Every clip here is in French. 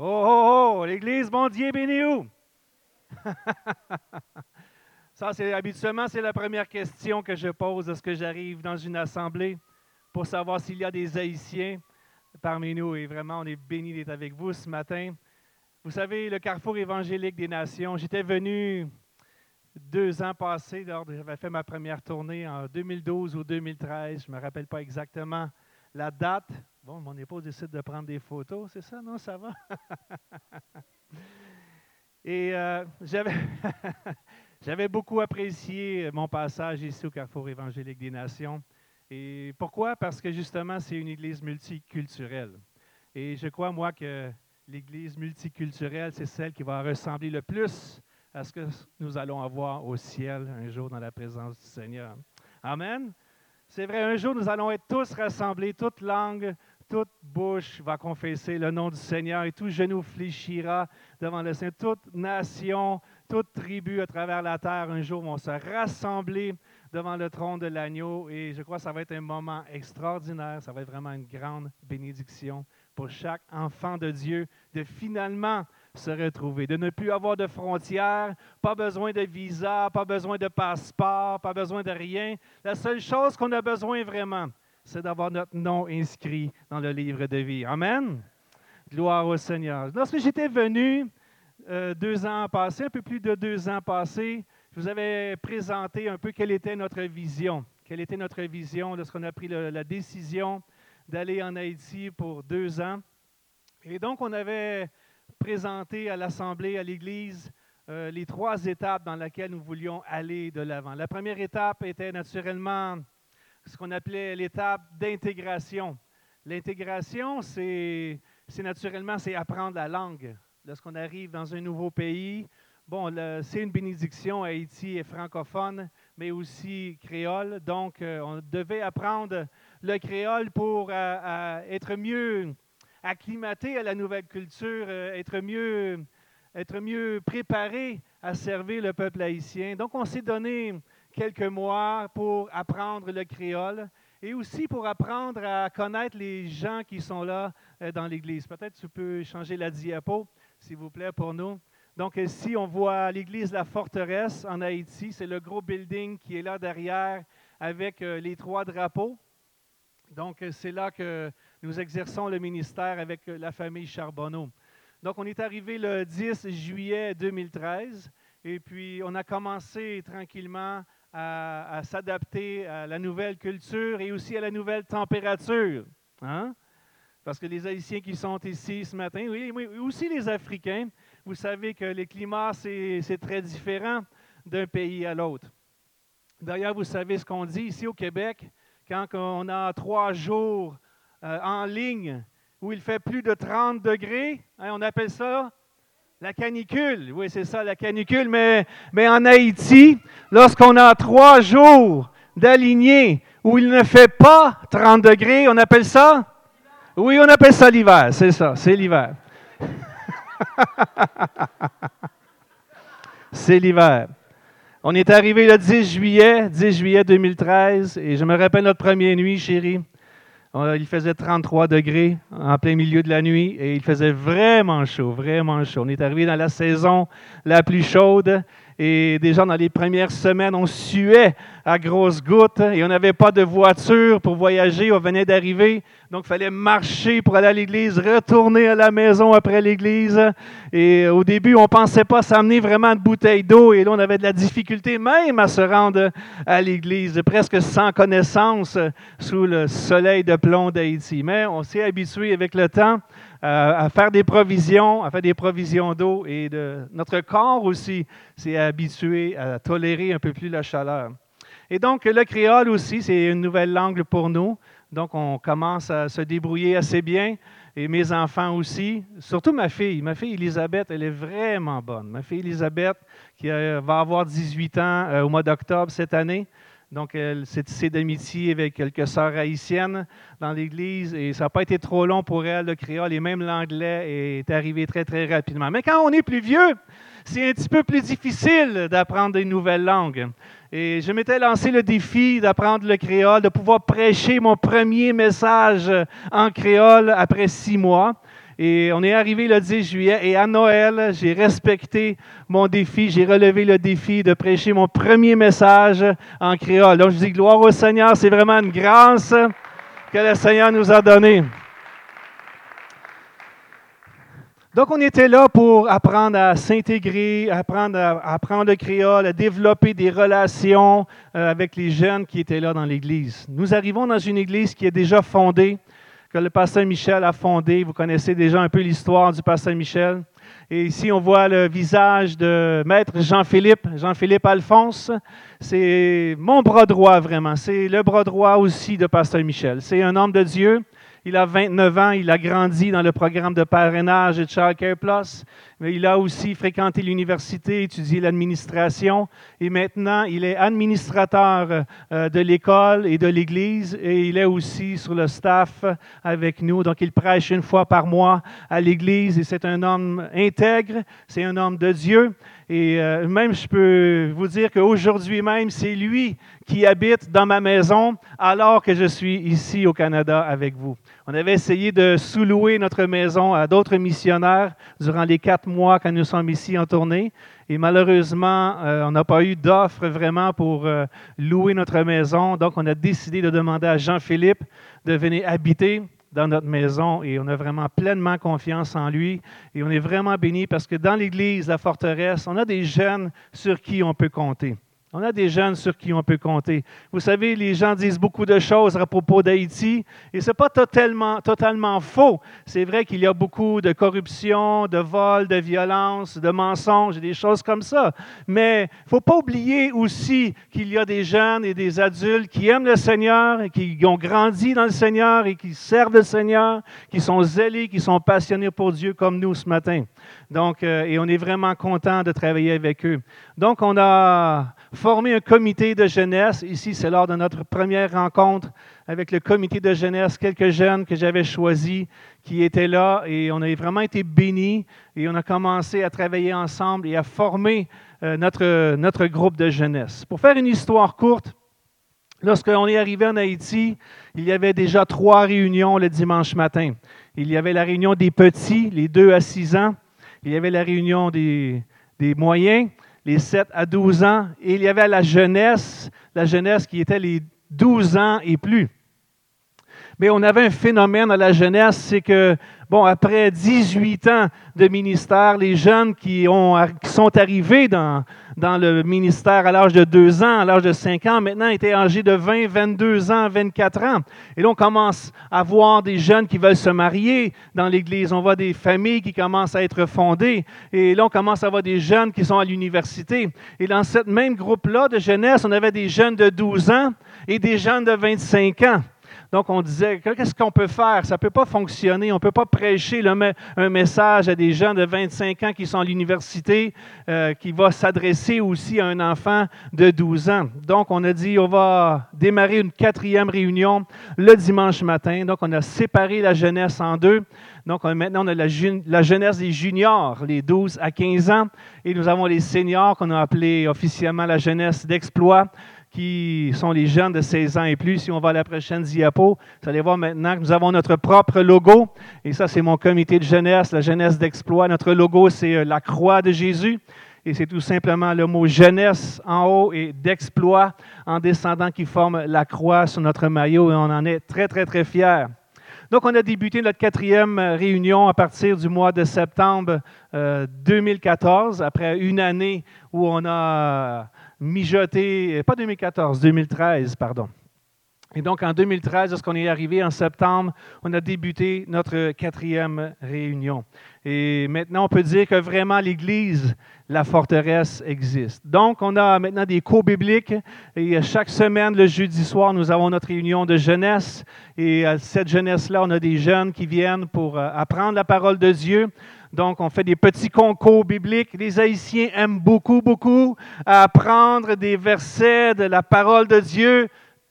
Oh, oh, oh, l'Église, bon Dieu, béni où? Ça, c'est habituellement, c'est la première question que je pose lorsque j'arrive dans une assemblée pour savoir s'il y a des Haïtiens parmi nous. Et vraiment, on est béni d'être avec vous ce matin. Vous savez, le Carrefour évangélique des Nations, j'étais venu deux ans passés, j'avais fait ma première tournée en 2012 ou 2013, je ne me rappelle pas exactement la date. Bon, mon épouse décide de prendre des photos, c'est ça? Non, ça va? Et euh, j'avais beaucoup apprécié mon passage ici au Carrefour évangélique des Nations. Et pourquoi? Parce que justement, c'est une église multiculturelle. Et je crois, moi, que l'église multiculturelle, c'est celle qui va ressembler le plus à ce que nous allons avoir au ciel un jour dans la présence du Seigneur. Amen. C'est vrai, un jour, nous allons être tous rassemblés, toute langue, toute bouche va confesser le nom du Seigneur et tout genou fléchira devant le Seigneur. Toute nation, toute tribu à travers la terre, un jour, vont se rassembler devant le trône de l'agneau. Et je crois que ça va être un moment extraordinaire. Ça va être vraiment une grande bénédiction pour chaque enfant de Dieu de finalement se retrouver, de ne plus avoir de frontières, pas besoin de visa, pas besoin de passeport, pas besoin de rien. La seule chose qu'on a besoin vraiment, c'est d'avoir notre nom inscrit dans le livre de vie. Amen. Gloire au Seigneur. Lorsque j'étais venu euh, deux ans passés, un peu plus de deux ans passés, je vous avais présenté un peu quelle était notre vision. Quelle était notre vision lorsqu'on a pris la décision d'aller en Haïti pour deux ans. Et donc, on avait présenté à l'Assemblée, à l'Église, euh, les trois étapes dans lesquelles nous voulions aller de l'avant. La première étape était naturellement ce qu'on appelait l'étape d'intégration. L'intégration, c'est naturellement, c'est apprendre la langue. Lorsqu'on arrive dans un nouveau pays, bon, c'est une bénédiction. Haïti est francophone, mais aussi créole. Donc, euh, on devait apprendre le créole pour euh, être mieux acclimaté à la nouvelle culture, euh, être mieux, être mieux préparé à servir le peuple haïtien. Donc, on s'est donné quelques mois pour apprendre le créole et aussi pour apprendre à connaître les gens qui sont là euh, dans l'Église. Peut-être tu peux changer la diapo, s'il vous plaît, pour nous. Donc ici, on voit l'Église La Forteresse en Haïti. C'est le gros building qui est là derrière avec euh, les trois drapeaux. Donc c'est là que nous exerçons le ministère avec la famille Charbonneau. Donc, on est arrivé le 10 juillet 2013 et puis on a commencé tranquillement à, s'adapter à la nouvelle culture et aussi à la nouvelle température. Hein? Parce que les Haïtiens qui sont ici ce matin, oui, oui aussi les Africains, vous savez que le climat, c'est très différent d'un pays à l'autre. D'ailleurs, vous savez ce qu'on dit ici au Québec, quand on a trois jours euh, en ligne où il fait plus de 30 degrés. Hein, on appelle ça la canicule. Oui, c'est ça, la canicule. Mais, en Haïti, lorsqu'on a trois jours d'aligné où il ne fait pas 30 degrés, on appelle ça? Oui, on appelle ça l'hiver. C'est ça, c'est l'hiver. c'est l'hiver. On est arrivé le 10 juillet, 10 juillet 2013, et je me rappelle notre première nuit, chérie. Il faisait 33 degrés en plein milieu de la nuit et il faisait vraiment chaud, vraiment chaud. On est arrivé dans la saison la plus chaude et déjà dans les premières semaines, on suait à grosses gouttes et on n'avait pas de voiture pour voyager. On venait d'arriver, donc il fallait marcher pour aller à l'église, retourner à la maison après l'église. Et au début, on ne pensait pas s'amener vraiment de bouteilles d'eau et là, on avait de la difficulté même à se rendre à l'église, presque sans connaissance sous le soleil de plomb d'Haïti. Mais on s'est habitué avec le temps à faire des provisions, à faire des provisions d'eau et de notre corps aussi s'est habitué à tolérer un peu plus la chaleur. Et donc, le créole aussi, c'est une nouvelle langue pour nous. Donc, on commence à se débrouiller assez bien. Et mes enfants aussi, surtout ma fille. Ma fille Elisabeth, elle est vraiment bonne. Ma fille Elisabeth, qui euh, va avoir 18 ans euh, au mois d'octobre cette année, donc, elle s'est tissée d'amitié avec quelques sœurs haïtiennes dans l'Église et ça n'a pas été trop long pour elle, le créole et même l'anglais est arrivé très, très rapidement. Mais quand on est plus vieux, c'est un petit peu plus difficile d'apprendre des nouvelles langues. Et je m'étais lancé le défi d'apprendre le créole, de pouvoir prêcher mon premier message en créole après six mois. Et on est arrivé le 10 juillet et à Noël, j'ai respecté mon défi, j'ai relevé le défi de prêcher mon premier message en créole. Donc je dis gloire au Seigneur, c'est vraiment une grâce que le Seigneur nous a donnée. Donc, on était là pour apprendre à s'intégrer, apprendre à apprendre le créole, à développer des relations euh, avec les jeunes qui étaient là dans l'Église. Nous arrivons dans une Église qui est déjà fondée, que le pasteur Michel a fondée. Vous connaissez déjà un peu l'histoire du pasteur Michel. Et ici, on voit le visage de maître Jean-Philippe, Jean-Philippe Alphonse. C'est mon bras droit, vraiment. C'est le bras droit aussi de pasteur Michel. C'est un homme de Dieu il a 29 ans, il a grandi dans le programme de parrainage de Child Care Plus, mais il a aussi fréquenté l'université, étudié l'administration, et maintenant il est administrateur euh, de l'école et de l'Église, et il est aussi sur le staff avec nous. Donc il prêche une fois par mois à l'Église, et c'est un homme intègre, c'est un homme de Dieu. Et euh, même, je peux vous dire qu'aujourd'hui même, c'est lui qui habite dans ma maison alors que je suis ici au Canada avec vous. On avait essayé de sous-louer notre maison à d'autres missionnaires durant les quatre mois quand nous sommes ici en tournée. Et malheureusement, euh, on n'a pas eu d'offre vraiment pour euh, louer notre maison. Donc, on a décidé de demander à Jean-Philippe de venir habiter dans notre maison et on a vraiment pleinement confiance en lui et on est vraiment béni parce que dans l'Église, la forteresse, on a des jeunes sur qui on peut compter. On a des jeunes sur qui on peut compter. Vous savez, les gens disent beaucoup de choses à propos d'Haïti et ce n'est pas totalement, totalement faux. C'est vrai qu'il y a beaucoup de corruption, de vol, de violence, de mensonges, des choses comme ça. Mais il ne faut pas oublier aussi qu'il y a des jeunes et des adultes qui aiment le Seigneur et qui ont grandi dans le Seigneur et qui servent le Seigneur, qui sont zélés, qui sont passionnés pour Dieu comme nous ce matin. Donc, euh, et on est vraiment content de travailler avec eux. Donc, on a formé un comité de jeunesse. Ici, c'est lors de notre première rencontre avec le comité de jeunesse, quelques jeunes que j'avais choisis qui étaient là et on a vraiment été bénis et on a commencé à travailler ensemble et à former euh, notre, notre groupe de jeunesse. Pour faire une histoire courte, lorsqu'on est arrivé en Haïti, il y avait déjà trois réunions le dimanche matin. Il y avait la réunion des petits, les 2 à 6 ans. Il y avait la réunion des, des moyens les 7 à 12 ans, et il y avait la jeunesse, la jeunesse qui était les 12 ans et plus. Mais on avait un phénomène à la jeunesse, c'est que, bon, après 18 ans de ministère, les jeunes qui, ont, qui sont arrivés dans, dans le ministère à l'âge de 2 ans, à l'âge de 5 ans, maintenant étaient âgés de 20, 22 ans, 24 ans. Et là, on commence à voir des jeunes qui veulent se marier dans l'Église. On voit des familles qui commencent à être fondées. Et là, on commence à voir des jeunes qui sont à l'université. Et dans ce même groupe-là de jeunesse, on avait des jeunes de 12 ans et des jeunes de 25 ans. Donc, on disait, qu'est-ce qu'on peut faire? Ça ne peut pas fonctionner. On ne peut pas prêcher un message à des gens de 25 ans qui sont à l'université, euh, qui va s'adresser aussi à un enfant de 12 ans. Donc, on a dit, on va démarrer une quatrième réunion le dimanche matin. Donc, on a séparé la jeunesse en deux. Donc, maintenant, on a la, la, jeunesse des juniors, les 12 à 15 ans, et nous avons les seniors qu'on a appelés officiellement la jeunesse d'exploit qui sont les jeunes de 16 ans et plus. Si on va à la prochaine diapo, vous allez voir maintenant que nous avons notre propre logo. Et ça, c'est mon comité de jeunesse, la jeunesse d'exploit. Notre logo, c'est euh, la croix de Jésus. Et c'est tout simplement le mot jeunesse en haut et d'exploit en descendant qui forme la croix sur notre maillot. Et on en est très, très, très fiers. Donc, on a débuté notre quatrième euh, réunion à partir du mois de septembre 2014, euh, après une année où on a mijoté, pas 2014, 2013, pardon. Et donc, en 2013, lorsqu'on est arrivé en septembre, on a débuté notre quatrième réunion. Et maintenant, on peut dire que vraiment l'Église, la forteresse existe. Donc, on a maintenant des cours bibliques. Et chaque semaine, le jeudi soir, nous avons notre réunion de jeunesse. Et à cette jeunesse-là, on a des jeunes qui viennent pour euh, apprendre la parole de Dieu. Donc, on fait des petits concours bibliques. Les Haïtiens aiment beaucoup, beaucoup apprendre des versets de la parole de Dieu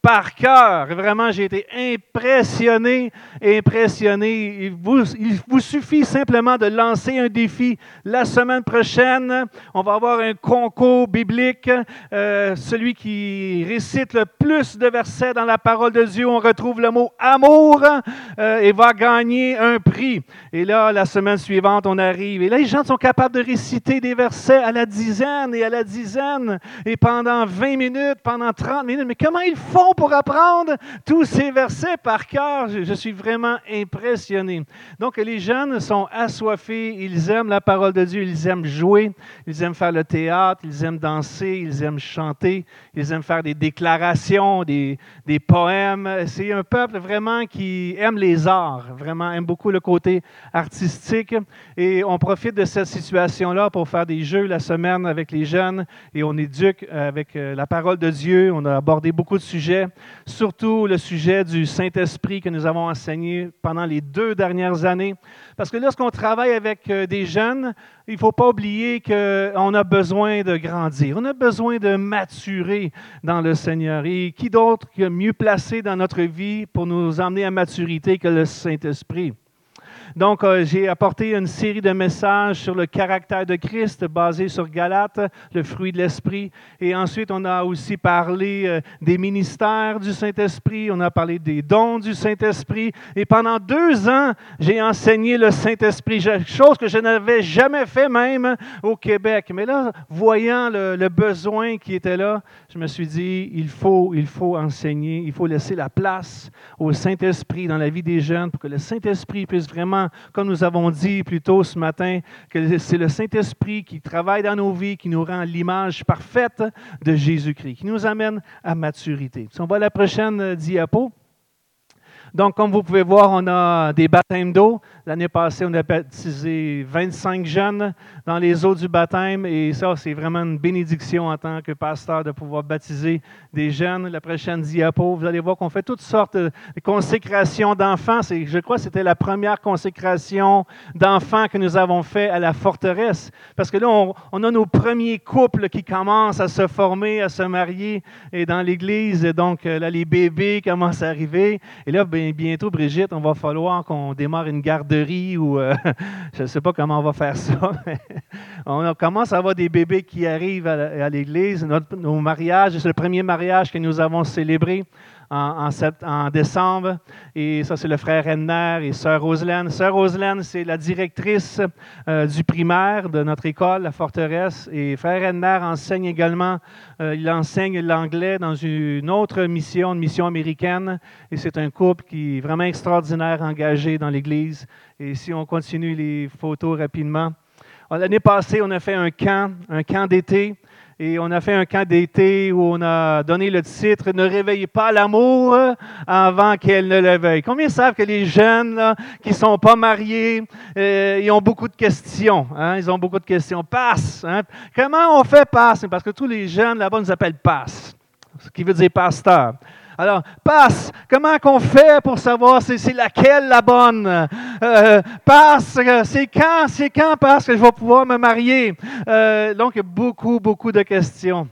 par cœur. Vraiment, j'ai été impressionné, impressionné. Il vous, il vous suffit simplement de lancer un défi. La semaine prochaine, on va avoir un concours biblique. Euh, celui qui récite le plus de versets dans la parole de Dieu, on retrouve le mot amour euh, et va gagner un prix. Et là, la semaine suivante, on arrive. Et là, les gens sont capables de réciter des versets à la dizaine et à la dizaine, et pendant 20 minutes, pendant 30 minutes. Mais comment ils font pour apprendre tous ces versets par cœur? Je, suis vraiment impressionné. Donc, les jeunes sont assoiffés, ils aiment la parole de Dieu, ils aiment jouer, ils aiment faire le théâtre, ils aiment danser, ils aiment chanter, ils aiment faire des déclarations, des, des poèmes. C'est un peuple vraiment qui aime les arts, vraiment aime beaucoup le côté artistique. Et on profite de cette situation-là pour faire des jeux la semaine avec les jeunes et on éduque avec euh, la parole de Dieu. On a abordé beaucoup de sujets, surtout le sujet du Saint-Esprit que nous avons enseigné pendant les deux dernières années. Parce que lorsqu'on travaille avec euh, des jeunes, il ne faut pas oublier qu'on a besoin de grandir, on a besoin de maturer dans le Seigneur. Et qui d'autre mieux placé dans notre vie pour nous emmener à maturité que le Saint-Esprit? Donc, euh, j'ai apporté une série de messages sur le caractère de Christ basé sur Galate, le fruit de l'Esprit. Et ensuite, on a aussi parlé euh, des ministères du Saint-Esprit, on a parlé des dons du Saint-Esprit. Et pendant deux ans, j'ai enseigné le Saint-Esprit, chose que je n'avais jamais fait même au Québec. Mais là, voyant le, besoin qui était là, je me suis dit, il faut, il faut enseigner, il faut laisser la place au Saint-Esprit dans la vie des jeunes pour que le Saint-Esprit puisse vraiment comme nous avons dit plus tôt ce matin, que c'est le Saint-Esprit qui travaille dans nos vies, qui nous rend l'image parfaite de Jésus-Christ, qui nous amène à maturité. Si on va à la prochaine euh, diapo. Donc, comme vous pouvez voir, on a des baptêmes d'eau. L'année passée, on a baptisé 25 jeunes dans les eaux du baptême. Et ça, c'est vraiment une bénédiction en tant que pasteur de pouvoir baptiser des jeunes. La prochaine diapo, vous allez voir qu'on fait toutes sortes de consécrations d'enfants. Je crois que c'était la première consécration d'enfants que nous avons fait à la forteresse. Parce que là, on, a nos premiers couples qui commencent à se former, à se marier et dans l'Église. Donc, là, les bébés commencent à arriver. Et là, bien, bientôt, Brigitte, on va falloir qu'on démarre une garderie ou euh, je ne sais pas comment on va faire ça. on commence à avoir des bébés qui arrivent à l'église. Nos mariages, c'est le premier mariage que nous avons célébré en, décembre. Et ça, c'est le frère Enner et sœur Roselaine. Sœur Roselaine, c'est la directrice euh, du primaire de notre école, la forteresse. Et frère Enner enseigne également, euh, il enseigne l'anglais dans une autre mission, une mission américaine. Et c'est un couple qui est vraiment extraordinaire, engagé dans l'Église. Et si on continue les photos rapidement. L'année passée, on a fait un camp, un camp d'été et on a fait un camp d'été où on a donné le titre Ne réveillez pas l'amour avant qu'elle ne l'éveille. Combien savent que les jeunes qui ne sont pas mariés, euh, ils ont beaucoup de questions. Hein? Ils ont beaucoup de questions. Passe. Hein? Comment on fait passe? Parce que tous les jeunes là-bas nous appellent passe, ce qui veut dire pasteur. Alors, passe, comment qu'on fait pour savoir c'est laquelle la bonne? Euh, passe, c'est quand, c'est quand passe que je vais pouvoir me marier? Euh, donc, beaucoup, beaucoup de questions.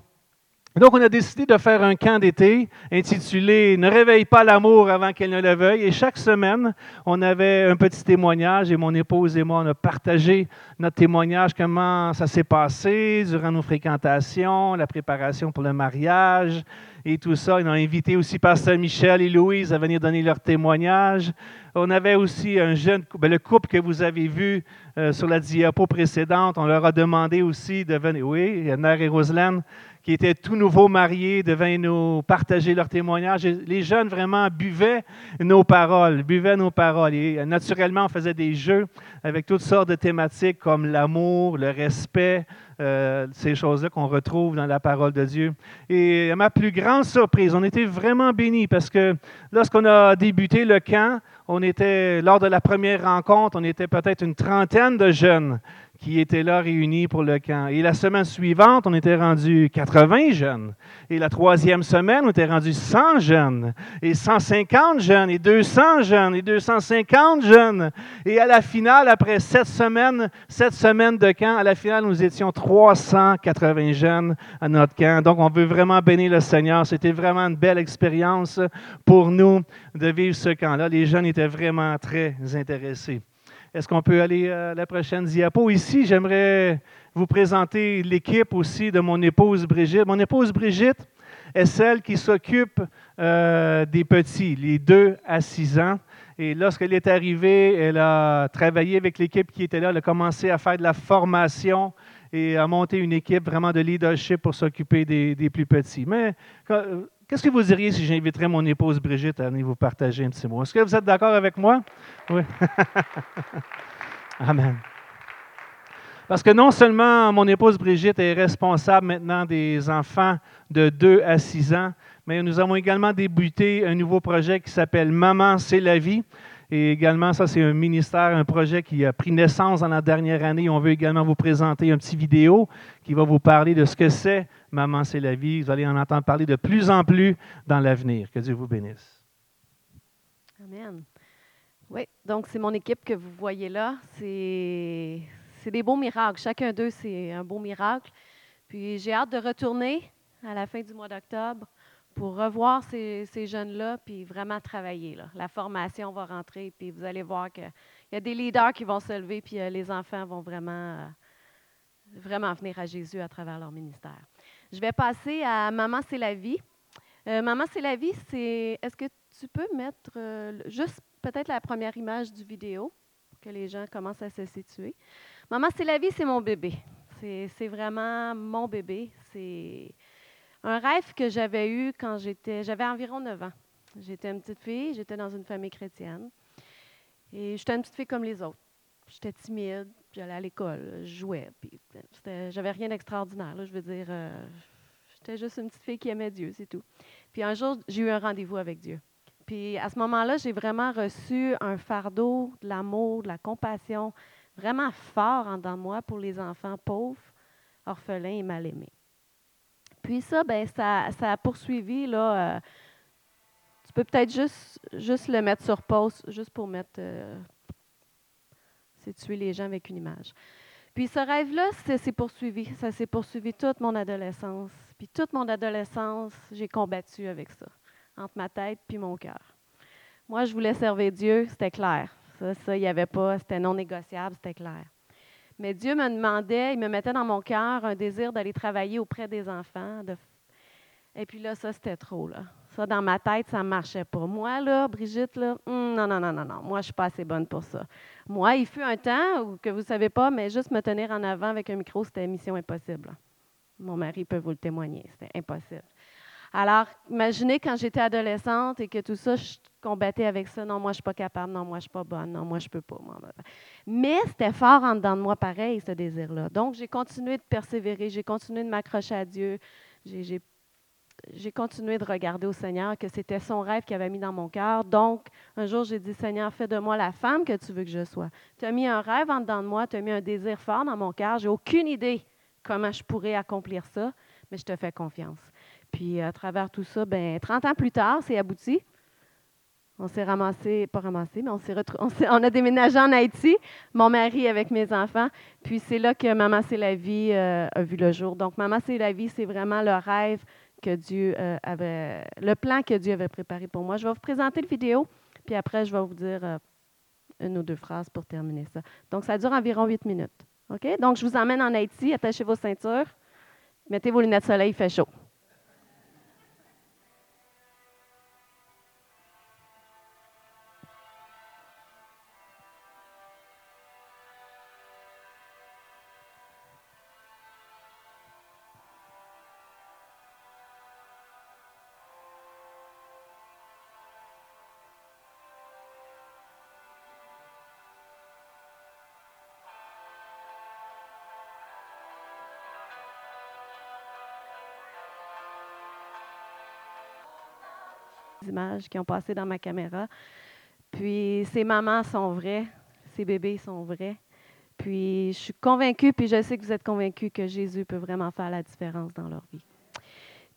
Donc, on a décidé de faire un camp d'été intitulé Ne réveille pas l'amour avant qu'elle ne le veuille. Et chaque semaine, on avait un petit témoignage et mon épouse et moi, on a partagé notre témoignage, comment ça s'est passé durant nos fréquentations, la préparation pour le mariage, et tout ça. Ils ont invité aussi Pasteur Michel et Louise à venir donner leur témoignage. On avait aussi un jeune couple, le couple que vous avez vu euh, sur la diapo précédente. On leur a demandé aussi de venir, oui, Nair et Roselaine, qui étaient tout nouveaux mariés, de venir nous partager leur témoignage. les jeunes vraiment buvaient nos paroles, buvaient nos paroles. Et euh, naturellement, on faisait des jeux avec toutes sortes de thématiques comme l'amour, le respect, euh, ces choses-là qu'on retrouve dans la parole de Dieu. Et à ma plus grande surprise, on était vraiment bénis parce que lorsqu'on a débuté le camp, on était, lors de la première rencontre, on était peut-être une trentaine de jeunes qui étaient là réunis pour le camp. Et la semaine suivante, on était rendu 80 jeunes. Et la troisième semaine, on était rendu 100 jeunes, et 150 jeunes, et 200 jeunes, et 250 jeunes. Et à la finale, après sept semaines, sept semaines de camp, à la finale, nous étions 380 jeunes à notre camp. Donc, on veut vraiment bénir le Seigneur. C'était vraiment une belle expérience pour nous de vivre ce camp-là. Les jeunes étaient vraiment très intéressés. Est-ce qu'on peut aller à la prochaine diapo? Ici, j'aimerais vous présenter l'équipe aussi de mon épouse Brigitte. Mon épouse Brigitte est celle qui s'occupe euh, des petits, les 2 à 6 ans. Et lorsqu'elle est arrivée, elle a travaillé avec l'équipe qui était là. Elle a commencé à faire de la formation et à monter une équipe vraiment de leadership pour s'occuper des, des, plus petits. Mais Qu'est-ce que vous diriez si j'inviterais mon épouse Brigitte à venir vous partager un petit mot? Est-ce que vous êtes d'accord avec moi? Oui. Amen. Parce que non seulement mon épouse Brigitte est responsable maintenant des enfants de 2 à 6 ans, mais nous avons également débuté un nouveau projet qui s'appelle Maman, c'est la vie. Et également, ça, c'est un ministère, un projet qui a pris naissance dans la dernière année. On veut également vous présenter un petit vidéo qui va vous parler de ce que c'est Maman, c'est la vie. Vous allez en entendre parler de plus en plus dans l'avenir. Que Dieu vous bénisse. Amen. Oui, donc c'est mon équipe que vous voyez là. C'est des beaux miracles. Chacun d'eux, c'est un beau miracle. Puis j'ai hâte de retourner à la fin du mois d'octobre pour revoir ces, jeunes-là, puis vraiment travailler. La formation va rentrer, puis vous allez voir qu'il y a des leaders qui vont se lever, puis euh, les enfants vont vraiment, euh, vraiment venir à Jésus à travers leur ministère. Je vais passer à Maman, c'est la vie. Euh, Maman, c'est la vie, c'est. Est-ce que tu peux mettre juste peut-être la première image du vidéo pour que les gens commencent à se situer? Maman, c'est la vie, c'est mon bébé. C'est vraiment mon bébé. C'est un rêve que j'avais eu quand j'étais, j'avais environ 9 ans. J'étais une petite fille, j'étais dans une famille chrétienne. Et j'étais une petite fille comme les autres. J'étais timide, j'allais à l'école, je jouais. Puis j'avais rien d'extraordinaire. je veux dire, euh, j'étais juste une petite fille qui aimait Dieu, c'est tout. Puis un jour, j'ai eu un rendez-vous avec Dieu. Puis à ce moment-là, j'ai vraiment reçu un fardeau de l'amour, de la compassion, vraiment fort en dedans de moi pour les enfants pauvres, orphelins et mal aimés. Puis ça, ben, ça, ça a poursuivi. Là, euh, tu peux peut-être juste, juste le mettre sur pause, juste pour mettre. Euh, les gens avec une image. Puis ce rêve-là, ça s'est poursuivi. Ça s'est poursuivi toute mon adolescence. Puis toute mon adolescence, j'ai combattu avec ça, entre ma tête puis mon cœur. Moi, je voulais servir Dieu, c'était clair. Ça, ça, il n'y avait pas, c'était non négociable, c'était clair. Mais Dieu me demandait, il me mettait dans mon cœur un désir d'aller travailler auprès des enfants. Et puis là, ça, c'était trop. Là. Ça, dans ma tête, ça ne marchait pas. Moi, là, Brigitte, là, hum, non, non, non, non, non. Moi, je ne suis pas assez bonne pour ça. Moi, il fut un temps que vous ne savez pas, mais juste me tenir en avant avec un micro, c'était mission impossible. Mon mari peut vous le témoigner. C'était impossible. Alors, imaginez quand j'étais adolescente et que tout ça, je combattais avec ça. Non, moi, je ne suis pas capable. Non, moi, je ne suis pas bonne. Non, moi, je ne peux pas. Mais c'était fort en dedans de moi, pareil, ce désir-là. Donc, j'ai continué de persévérer. J'ai continué de m'accrocher à Dieu. J'ai continué de regarder au Seigneur que c'était son rêve qu'il avait mis dans mon cœur. Donc, un jour, j'ai dit, Seigneur, fais de moi la femme que tu veux que je sois. Tu as mis un rêve en dedans de moi, tu as mis un désir fort dans mon cœur. J'ai aucune idée comment je pourrais accomplir ça, mais je te fais confiance. Puis à travers tout ça, ben 30 ans plus tard, c'est abouti. On s'est ramassé, pas ramassé, mais on, s'est on, on, a déménagé en Haïti, mon mari avec mes enfants. Puis c'est là que Maman, c'est la vie euh, a vu le jour. Donc, Maman, c'est la vie, c'est vraiment le rêve que Dieu euh, avait, le plan que Dieu avait préparé pour moi. Je vais vous présenter le vidéo, puis après, je vais vous dire euh, une ou deux phrases pour terminer ça. Donc, ça dure environ huit minutes. OK? Donc, je vous emmène en Haïti, attachez vos ceintures, mettez vos lunettes de soleil, il fait chaud. Images qui ont passé dans ma caméra. Puis ces mamans sont vraies, ces bébés sont vrais. Puis je suis convaincue, puis je sais que vous êtes convaincus que Jésus peut vraiment faire la différence dans leur vie.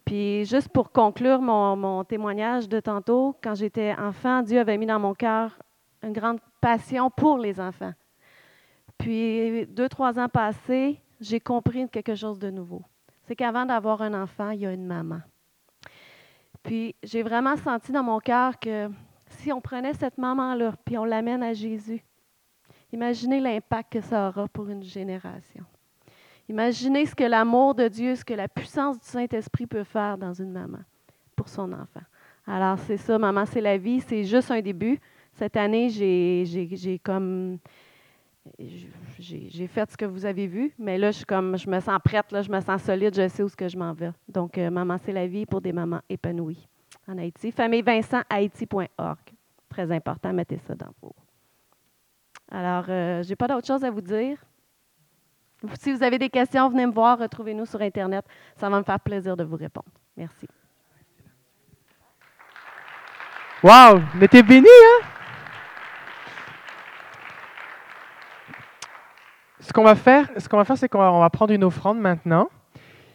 Puis juste pour conclure mon, mon témoignage de tantôt, quand j'étais enfant, Dieu avait mis dans mon cœur une grande passion pour les enfants. Puis deux, trois ans passés, j'ai compris quelque chose de nouveau. C'est qu'avant d'avoir un enfant, il y a une maman. Puis j'ai vraiment senti dans mon cœur que si on prenait cette maman-là, puis on l'amène à Jésus, imaginez l'impact que ça aura pour une génération. Imaginez ce que l'amour de Dieu, ce que la puissance du Saint-Esprit peut faire dans une maman pour son enfant. Alors c'est ça, maman, c'est la vie, c'est juste un début. Cette année, j'ai comme j'ai fait ce que vous avez vu, mais là, je, comme, je me sens prête, là, je me sens solide, je sais où ce que je m'en vais. Donc, euh, Maman, c'est la vie pour des mamans épanouies en Haïti. Famille Vincent, Haïti.org. Très important, mettez ça dans vos. Alors, euh, je n'ai pas d'autre chose à vous dire. Si vous avez des questions, venez me voir, retrouvez-nous sur Internet. Ça va me faire plaisir de vous répondre. Merci. Wow! Mais t'es béni, hein? Ce qu'on va faire, ce qu'on va faire, c'est qu'on va prendre une offrande maintenant.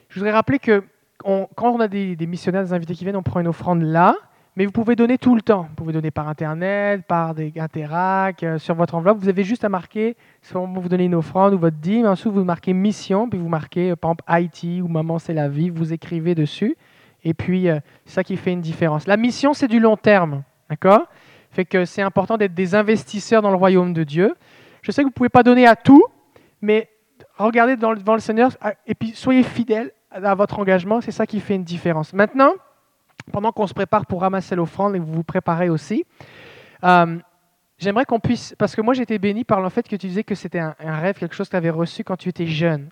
Je voudrais rappeler que quand on a des, missionnaires, des invités qui viennent, on prend une offrande là, mais vous pouvez donner tout le temps. Vous pouvez donner par Internet, par des Interac, euh, sur votre enveloppe. Vous avez juste à marquer, soit vous donnez une offrande ou votre dîme, ensuite vous marquez mission, puis vous marquez, euh, par exemple, Haïti ou Maman c'est la vie, vous écrivez dessus. Et puis, euh, c'est ça qui fait une différence. La mission, c'est du long terme, d'accord? Fait que c'est important d'être des investisseurs dans le royaume de Dieu. Je sais que vous ne pouvez pas donner à tout, mais regardez devant le Seigneur ah, et puis soyez fidèles à votre engagement, c'est ça qui fait une différence. Maintenant, pendant qu'on se prépare pour ramasser l'offrande et vous vous préparez aussi, euh, j'aimerais qu'on puisse, parce que moi j'étais béni par le fait que tu disais que c'était un, rêve, quelque chose que tu avais reçu quand tu étais jeune.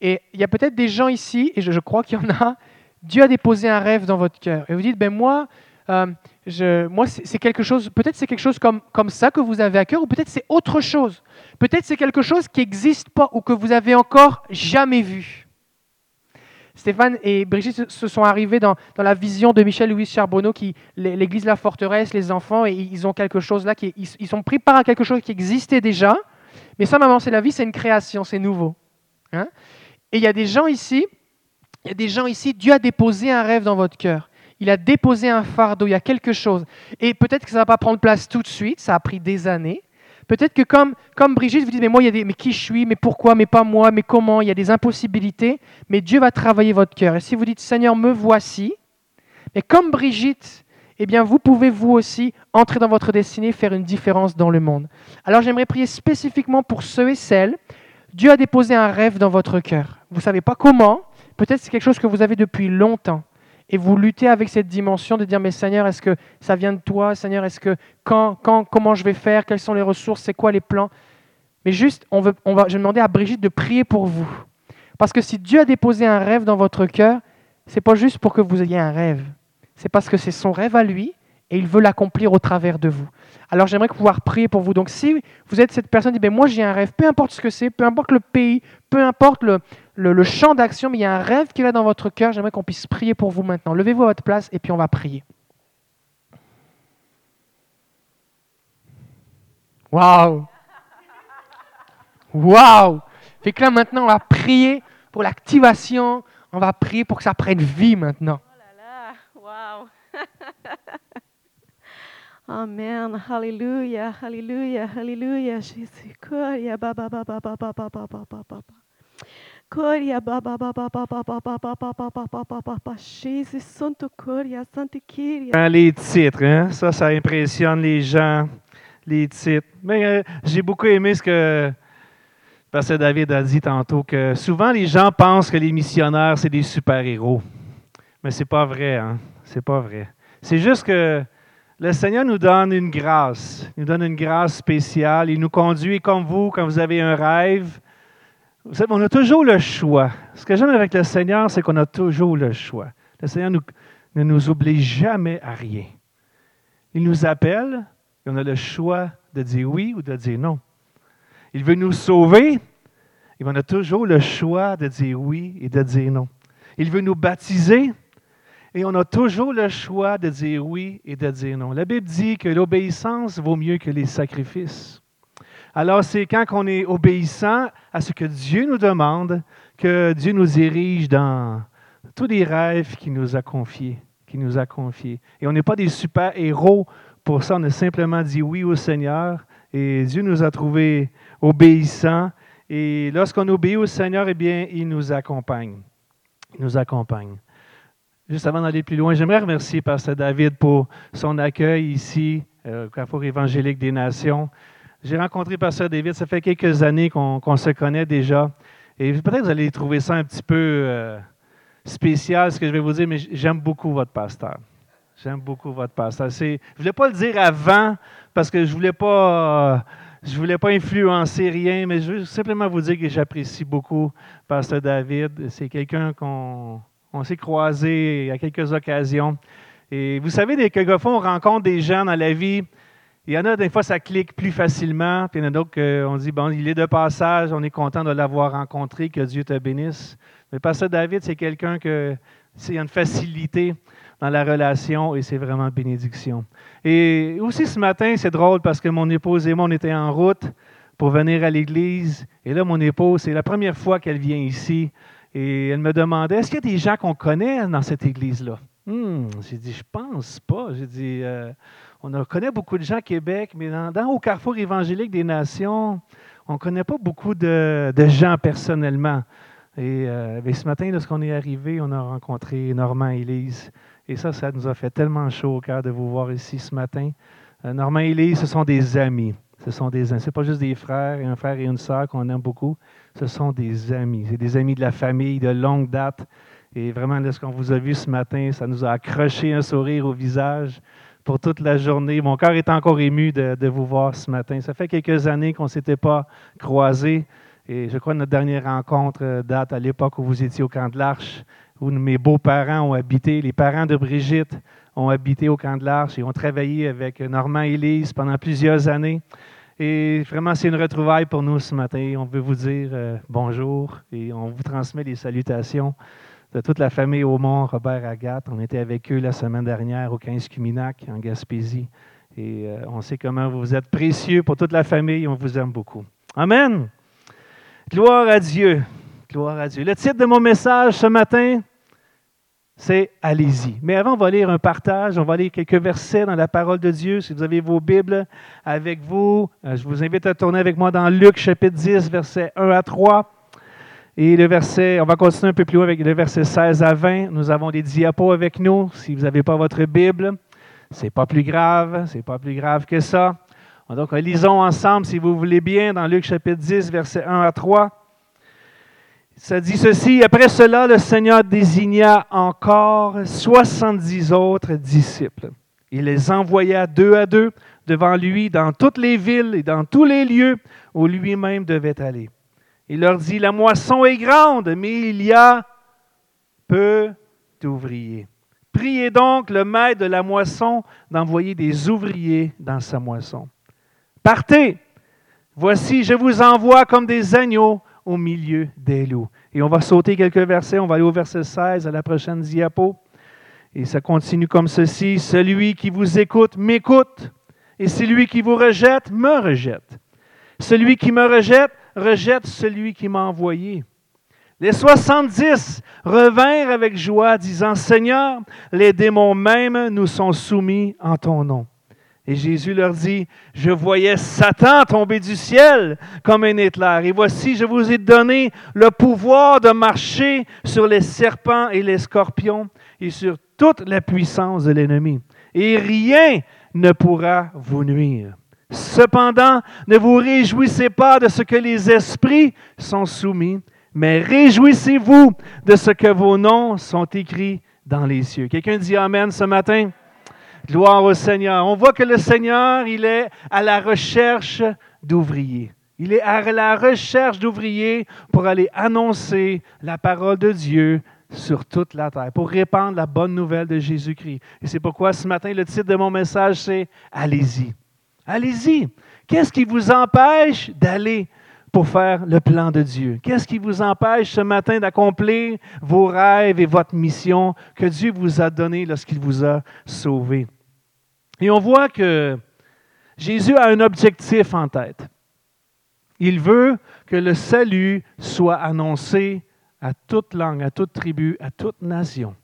Et il y a peut-être des gens ici, et je, je crois qu'il y en a, Dieu a déposé un rêve dans votre cœur. Et vous dites, ben moi, euh, je, moi, c'est quelque chose, peut-être c'est quelque chose comme, ça que vous avez à cœur, ou peut-être c'est autre chose. Peut-être c'est quelque chose qui n'existe pas ou que vous avez encore jamais vu. Stéphane et Brigitte se sont arrivés dans, la vision de Michel-Louis Charbonneau, qui l'église La Forteresse, les enfants, et ils ont quelque chose là, qui, ils, sont pris part à quelque chose qui existait déjà. Mais ça, maman, c'est la vie, c'est une création, c'est nouveau. Hein. et il y a des gens ici, il y a des gens ici, Dieu a déposé un rêve dans votre cœur il a déposé un fardeau, il y a quelque chose. Et peut-être que ça ne va pas prendre place tout de suite, ça a pris des années. Peut-être que comme, comme Brigitte, vous dites, mais moi, il y a des, mais qui je suis, mais pourquoi, mais pas moi, mais comment, il y a des impossibilités, mais Dieu va travailler votre cœur. Et si vous dites, Seigneur, me voici, et comme Brigitte, eh bien, vous pouvez vous aussi entrer dans votre destinée, faire une différence dans le monde. Alors, j'aimerais prier spécifiquement pour ceux et celles. Dieu a déposé un rêve dans votre cœur. Vous ne savez pas comment, peut-être c'est quelque chose que vous avez depuis longtemps et vous luttez avec cette dimension de dire mais Seigneur, est-ce que ça vient de toi? Seigneur, est-ce que quand, quand, comment je vais faire? Quelles sont les ressources? C'est quoi les plans? Mais juste, on va, je vais demander à Brigitte de prier pour vous. Parce que si Dieu a déposé un rêve dans votre cœur, c'est pas juste pour que vous ayez un rêve. C'est parce que c'est son rêve à lui et il veut l'accomplir au travers de vous. Alors j'aimerais pouvoir prier pour vous. Donc si vous êtes cette personne qui dit, ben, moi j'ai un rêve, peu importe ce que c'est, peu importe le pays, peu importe le, champ d'action, mais il y a un rêve qui est là dans votre cœur, j'aimerais qu'on puisse prier pour vous maintenant. Levez-vous à votre place et puis on va prier. Waouh Waouh Fait que là maintenant on va prier pour l'activation, on va prier pour que ça prenne vie maintenant. Oh là là, waouh Amen. Alléluia, Alléluia, Alléluia. Jésus. Jésus, Les titres, hein? ça, ça impressionne les gens, les titres. Mais euh, j'ai beaucoup aimé ce que Pasteur David a dit tantôt, souvent les gens pensent que les missionnaires, c'est des super-héros. Mais c'est pas vrai, hein? C'est juste que le Seigneur nous donne une grâce, il nous donne une grâce spéciale. Il nous conduit comme vous quand vous avez un rêve. Vous savez, on a toujours le choix. Ce que j'aime avec le Seigneur, c'est qu'on a toujours le choix. Le Seigneur ne nous oblige jamais à rien. Il nous appelle et on a le choix de dire oui ou de dire non. Il veut nous sauver et on a toujours le choix de dire oui et de dire non. Il veut nous baptiser et on a toujours le choix de dire oui et de dire non. La Bible dit que l'obéissance vaut mieux que les sacrifices. Alors, c'est quand on est obéissant à ce que Dieu nous demande que Dieu nous dirige dans tous les rêves qu'il nous a confiés, qu'il nous a. Et on n'est pas des super-héros pour ça, on a simplement dit oui au Seigneur et Dieu nous a trouvés obéissants. Et lorsqu'on obéit au Seigneur, eh bien, il nous accompagne. Il nous accompagne. Juste avant d'aller plus loin, j'aimerais remercier Pasteur David pour son accueil ici euh, au Carrefour évangélique des Nations. J'ai rencontré Pasteur David, ça fait quelques années qu'on se connaît déjà. Et peut-être que vous allez trouver ça un petit peu euh, spécial, ce que je vais vous dire, mais j'aime beaucoup votre pasteur. J'aime beaucoup votre pasteur. Je ne voulais pas le dire avant parce que je ne voulais pas. je voulais pas influencer rien, mais je veux simplement vous dire que j'apprécie beaucoup Pasteur David. C'est quelqu'un qu'on s'est croisé à quelques occasions. Et vous savez, des quelquefois, on rencontre des gens dans la vie il y en a des fois, ça clique plus facilement, puis il y en a d'autres qu'on dit, bon, il est de passage, on est content de l'avoir rencontré, que Dieu te bénisse. Mais Pasteur David, c'est quelqu'un que, il y a une facilité dans la relation et c'est vraiment bénédiction. Et aussi ce matin, c'est drôle parce que mon épouse et moi, on était en route pour venir à l'église. Et là, mon épouse, c'est la première fois qu'elle vient ici. Et elle me demandait, est-ce qu'il y a des gens qu'on connaît dans cette église-là? Hmm, j'ai dit, je pense pas. J'ai dit, euh, on connaît beaucoup de gens à Québec, mais dans, au Carrefour évangélique des Nations, on ne connaît pas beaucoup de, gens personnellement. Et, euh, ce matin, lorsqu'on est arrivé, on a rencontré Normand et Élise. Et ça, ça nous a fait tellement chaud au cœur de vous voir ici ce matin. Euh, Normand et Élise, ce sont des amis. Ce sont des amis. Ce pas juste des frères et un frère et une sœur qu'on aime beaucoup. Ce sont des amis. C'est des amis de la famille de longue date. Et vraiment, lorsqu'on vous a vu ce matin, ça nous a accroché un sourire au visage pour toute la journée. Mon cœur est encore ému de, vous voir ce matin. Ça fait quelques années qu'on ne s'était pas croisés. Et je crois que notre dernière rencontre euh, date à l'époque où vous étiez au camp de l'Arche, où mes beaux-parents ont habité, les parents de Brigitte ont habité au camp de l'Arche et ont travaillé avec Normand et Élise pendant plusieurs années. Et vraiment, c'est une retrouvaille pour nous ce matin. On veut vous dire euh, bonjour et on vous transmet les salutations de toute la famille Aumont, Robert Agathe. On était avec eux la semaine dernière au 15 Cuminac, en Gaspésie. Et euh, on sait comment vous êtes précieux pour toute la famille. On vous aime beaucoup. Amen. Gloire à Dieu. Gloire à Dieu. Le titre de mon message ce matin, c'est Allez-y. Mais avant, on va lire un partage. On va lire quelques versets dans la parole de Dieu. Si vous avez vos Bibles avec vous, euh, je vous invite à tourner avec moi dans Luc chapitre 10, versets 1 à 3. Et le verset, on va continuer un peu plus loin avec le verset 16 à 20. Nous avons des diapos avec nous. Si vous n'avez pas votre Bible, c'est pas plus grave, c'est pas plus grave que ça. Donc, lisons ensemble, si vous voulez bien, dans Luc chapitre 10, verset 1 à 3. Ça dit ceci, après cela, le Seigneur désigna encore 70 autres disciples. Il les envoya deux à deux devant lui dans toutes les villes et dans tous les lieux où lui-même devait aller. Il leur dit, la moisson est grande, mais il y a peu d'ouvriers. Priez donc le maître de la moisson d'envoyer des ouvriers dans sa moisson. Partez, voici, je vous envoie comme des agneaux au milieu des loups. Et on va sauter quelques versets, on va aller au verset 16 à la prochaine diapo. Et ça continue comme ceci, celui qui vous écoute m'écoute, et celui qui vous rejette me rejette. Celui qui me rejette rejette celui qui m'a envoyé. Les soixante-dix revinrent avec joie, disant, Seigneur, les démons même nous sont soumis en ton nom. Et Jésus leur dit, je voyais Satan tomber du ciel comme un éclair. Et voici, je vous ai donné le pouvoir de marcher sur les serpents et les scorpions et sur toute la puissance de l'ennemi. Et rien ne pourra vous nuire. Cependant, ne vous réjouissez pas de ce que les esprits sont soumis, mais réjouissez-vous de ce que vos noms sont écrits dans les cieux. Quelqu'un dit Amen ce matin? Gloire au Seigneur. On voit que le Seigneur, il est à la recherche d'ouvriers. Il est à la recherche d'ouvriers pour aller annoncer la parole de Dieu sur toute la terre, pour répandre la bonne nouvelle de Jésus-Christ. Et c'est pourquoi ce matin, le titre de mon message, c'est Allez-y. Allez-y. Qu'est-ce qui vous empêche d'aller pour faire le plan de Dieu? Qu'est-ce qui vous empêche ce matin d'accomplir vos rêves et votre mission que Dieu vous a donné lorsqu'il vous a sauvé? Et on voit que Jésus a un objectif en tête. Il veut que le salut soit annoncé à toute langue, à toute tribu, à toute nation.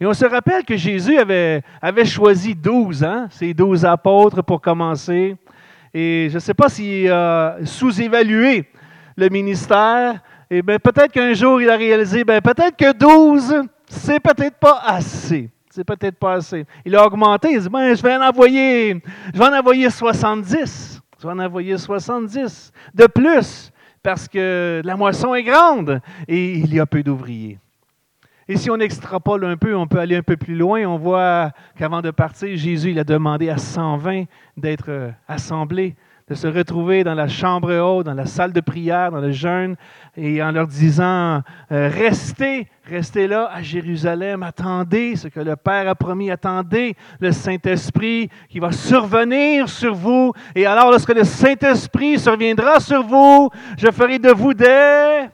Et on se rappelle que Jésus avait, avait choisi douze, hein, ses douze apôtres pour commencer. Et je ne sais pas s'il a sous-évalué le ministère. Et bien, peut-être qu'un jour, il a réalisé, ben, peut-être que douze, c'est peut-être pas assez. C'est peut-être pas assez. Il a augmenté. Il dit, ben, je vais en envoyer, je vais en envoyer 70. Je vais en envoyer 70 de plus parce que la moisson est grande et il y a peu d'ouvriers. Et si on extrapole un peu, on peut aller un peu plus loin. On voit qu'avant de partir, Jésus a demandé à 120 d'être euh, assemblés de se retrouver dans la chambre haute, dans la salle de prière, dans le jeûne, et en leur disant, euh, restez, restez là à Jérusalem, attendez ce que le Père a promis, attendez le Saint-Esprit qui va survenir sur vous, et alors lorsque le Saint-Esprit surviendra sur vous, je ferai de vous des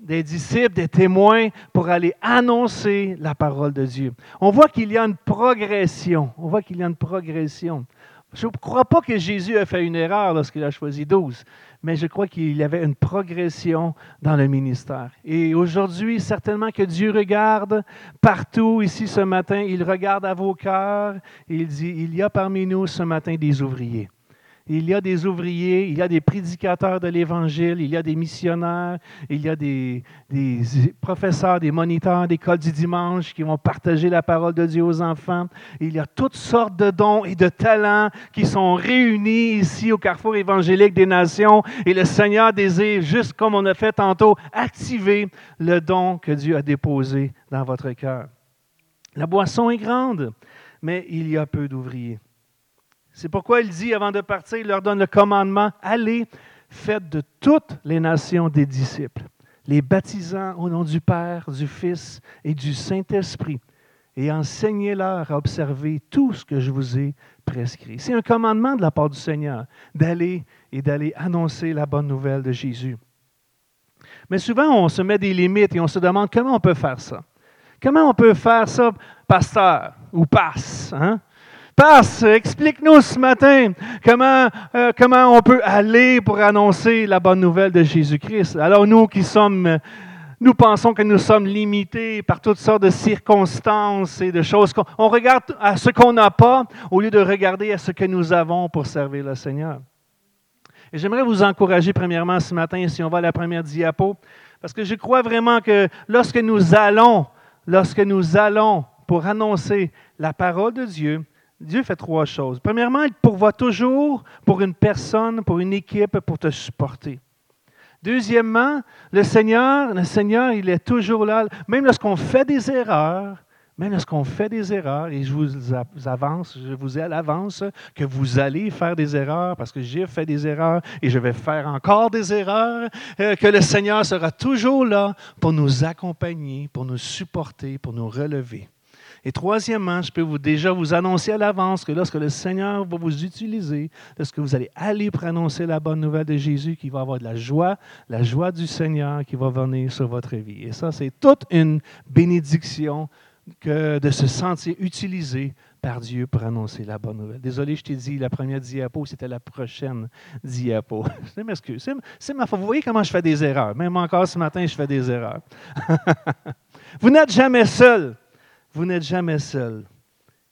des disciples, des témoins pour aller annoncer la parole de Dieu. On voit qu'il y a une progression. On voit qu'il y a une progression. Je ne crois pas que Jésus a fait une erreur lorsqu'il a choisi douze, mais je crois qu'il y avait une progression dans le ministère. Et aujourd'hui, certainement que Dieu regarde partout ici ce matin, il regarde à vos cœurs il dit, il y a parmi nous ce matin des ouvriers. Il y a des ouvriers, il y a des prédicateurs de l'Évangile, il y a des missionnaires, il y a des, professeurs, des moniteurs d'école du dimanche qui vont partager la parole de Dieu aux enfants. Il y a toutes sortes de dons et de talents qui sont réunis ici au carrefour évangélique des nations. Et le Seigneur désire, juste comme on a fait tantôt, activer le don que Dieu a déposé dans votre cœur. La boisson est grande, mais il y a peu d'ouvriers. C'est pourquoi il dit, avant de partir, il leur donne le commandement, allez, faites de toutes les nations des disciples, les baptisant au nom du Père, du Fils et du Saint-Esprit, et enseignez-leur à observer tout ce que je vous ai prescrit. C'est un commandement de la part du Seigneur, d'aller et d'aller annoncer la bonne nouvelle de Jésus. Mais souvent, on se met des limites et on se demande comment on peut faire ça. Comment on peut faire ça, pasteur ou passe? Hein? Passe, explique-nous ce matin comment, euh, comment on peut aller pour annoncer la bonne nouvelle de Jésus-Christ. Alors nous qui sommes, nous pensons que nous sommes limités par toutes sortes de circonstances et de choses. On regarde à ce qu'on n'a pas au lieu de regarder à ce que nous avons pour servir le Seigneur. Et j'aimerais vous encourager premièrement ce matin, si on va à la première diapo, parce que je crois vraiment que lorsque nous allons, lorsque nous allons pour annoncer la parole de Dieu, Dieu fait trois choses. Premièrement, il pourvoit toujours pour une personne, pour une équipe, pour te supporter. Deuxièmement, le Seigneur, le Seigneur, il est toujours là, même lorsqu'on fait des erreurs, même lorsqu'on fait des erreurs, et je vous avance, je vous ai à l'avance que vous allez faire des erreurs parce que j'ai fait des erreurs et je vais faire encore des erreurs, euh, que le Seigneur sera toujours là pour nous accompagner, pour nous supporter, pour nous relever. Et troisièmement, je peux vous déjà vous annoncer à l'avance que lorsque le Seigneur va vous utiliser, lorsque vous allez aller pour la bonne nouvelle de Jésus, qu'il va avoir de la joie, la joie du Seigneur qui va venir sur votre vie. Et ça, c'est toute une bénédiction que de se sentir utilisé par Dieu pour annoncer la bonne nouvelle. Désolé, je t'ai dit, la première diapo, c'était la prochaine diapo. Je m'excuse. C'est ma faute. Vous voyez comment je fais des erreurs. Même encore ce matin, je fais des erreurs. vous n'êtes jamais seul vous n'êtes jamais seul.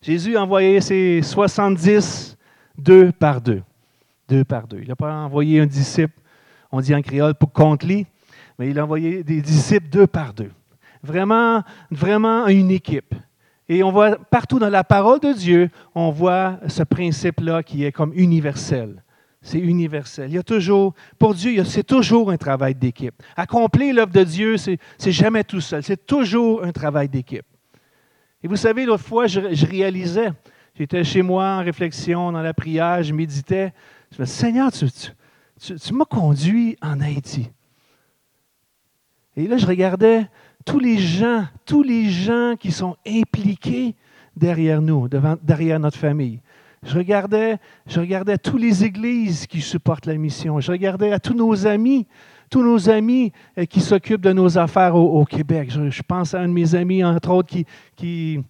Jésus a envoyé ses 70 deux par deux. Deux par deux. Il n'a pas envoyé un disciple, on dit en créole, pour compte mais il a envoyé des disciples deux par deux. Vraiment, vraiment une équipe. Et on voit partout dans la parole de Dieu, on voit ce principe-là qui est comme universel. C'est universel. Il y a toujours, pour Dieu, c'est toujours un travail d'équipe. Accomplir l'œuvre de Dieu, c'est jamais tout seul. C'est toujours un travail d'équipe. Et vous savez, l'autre fois, je, réalisais, j'étais chez moi en réflexion, dans la prière, je méditais. Je me disais, Seigneur, tu, m'as conduit en Haïti. Et là, je regardais tous les gens, tous les gens qui sont impliqués derrière nous, derrière notre famille. Je regardais, je regardais toutes les églises qui supportent la mission. Je regardais à tous nos amis tous nos amis euh, qui s'occupent de nos affaires au, Québec. Je, pense à un de mes amis, entre autres, qui,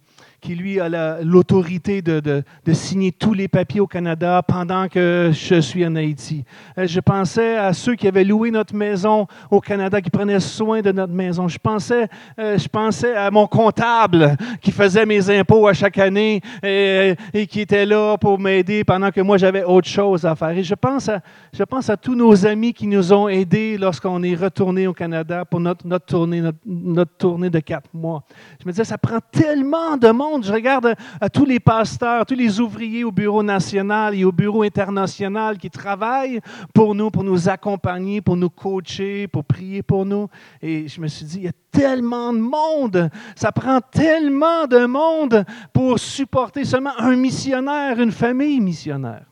qui lui a l'autorité de, signer tous les papiers au Canada pendant que je suis en Haïti. Euh, je pensais à ceux qui avaient loué notre maison au Canada, qui prenaient soin de notre maison. Je pensais, euh, je pensais à mon comptable qui faisait mes impôts à chaque année et, et qui était là pour m'aider pendant que moi j'avais autre chose à faire. Et je pense à, je pense à tous nos amis qui nous ont aidés lorsqu'on est retourné au Canada pour notre, notre tournée, notre tournée de quatre mois. Je me disais, ça prend tellement de monde. Je regarde à tous les pasteurs, tous les ouvriers au bureau national et au bureau international qui travaillent pour nous, pour nous accompagner, pour nous coacher, pour prier pour nous. Et je me suis dit, il y a tellement de monde, ça prend tellement de monde pour supporter seulement un missionnaire, une famille missionnaire.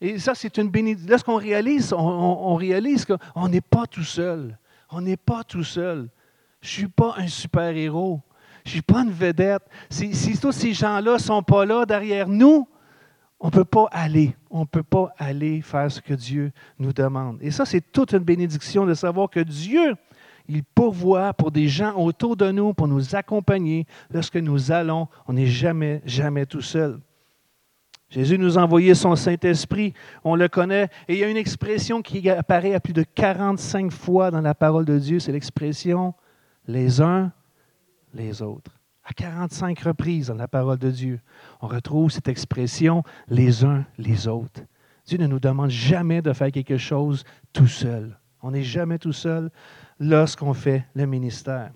Et ça, c'est une bénédiction. Lorsqu'on réalise, on, on réalise qu'on n'est pas tout seul. On n'est pas tout seul. Je ne suis pas un super-héros. Je ne suis pas une vedette. Si, tous ces gens-là ne sont pas là derrière nous, on ne peut pas aller. On ne peut pas aller faire ce que Dieu nous demande. Et ça, c'est toute une bénédiction de savoir que Dieu, il pourvoit pour des gens autour de nous, pour nous accompagner. Lorsque nous allons, on n'est jamais, jamais tout seul. Jésus nous a envoyé son Saint-Esprit, on le connaît, et il y a une expression qui apparaît à plus de 45 fois dans la parole de Dieu, c'est l'expression les uns les autres. À 45 reprises dans la parole de Dieu, on retrouve cette expression les uns les autres. Dieu ne nous demande jamais de faire quelque chose tout seul. On n'est jamais tout seul lorsqu'on fait le ministère.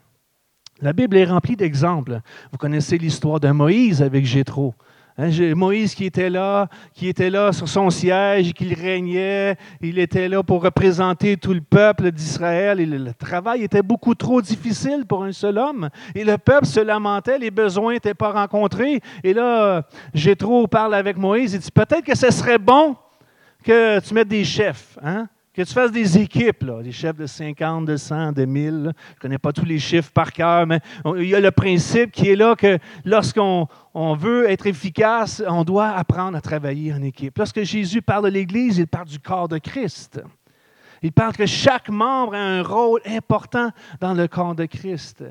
La Bible est remplie d'exemples. Vous connaissez l'histoire de Moïse avec Jéthro. Hein, Moïse qui était là, qui était là sur son siège, qui régnait, il était là pour représenter tout le peuple d'Israël. le travail était beaucoup trop difficile pour un seul homme. Et le peuple se lamentait, les besoins n'étaient pas rencontrés. Et là, Jétro parle avec Moïse, il dit peut-être que ce serait bon que tu mettes des chefs. Hein? Que tu fasses des équipes, des chefs de 50, de 100, de 1000. Je ne connais pas tous les chiffres par cœur, mais il y a le principe qui est là que lorsqu'on veut être efficace, on doit apprendre à travailler en équipe. Lorsque Jésus parle de l'Église, il parle du corps de Christ. Il parle que chaque membre a un rôle important dans le corps de Christ.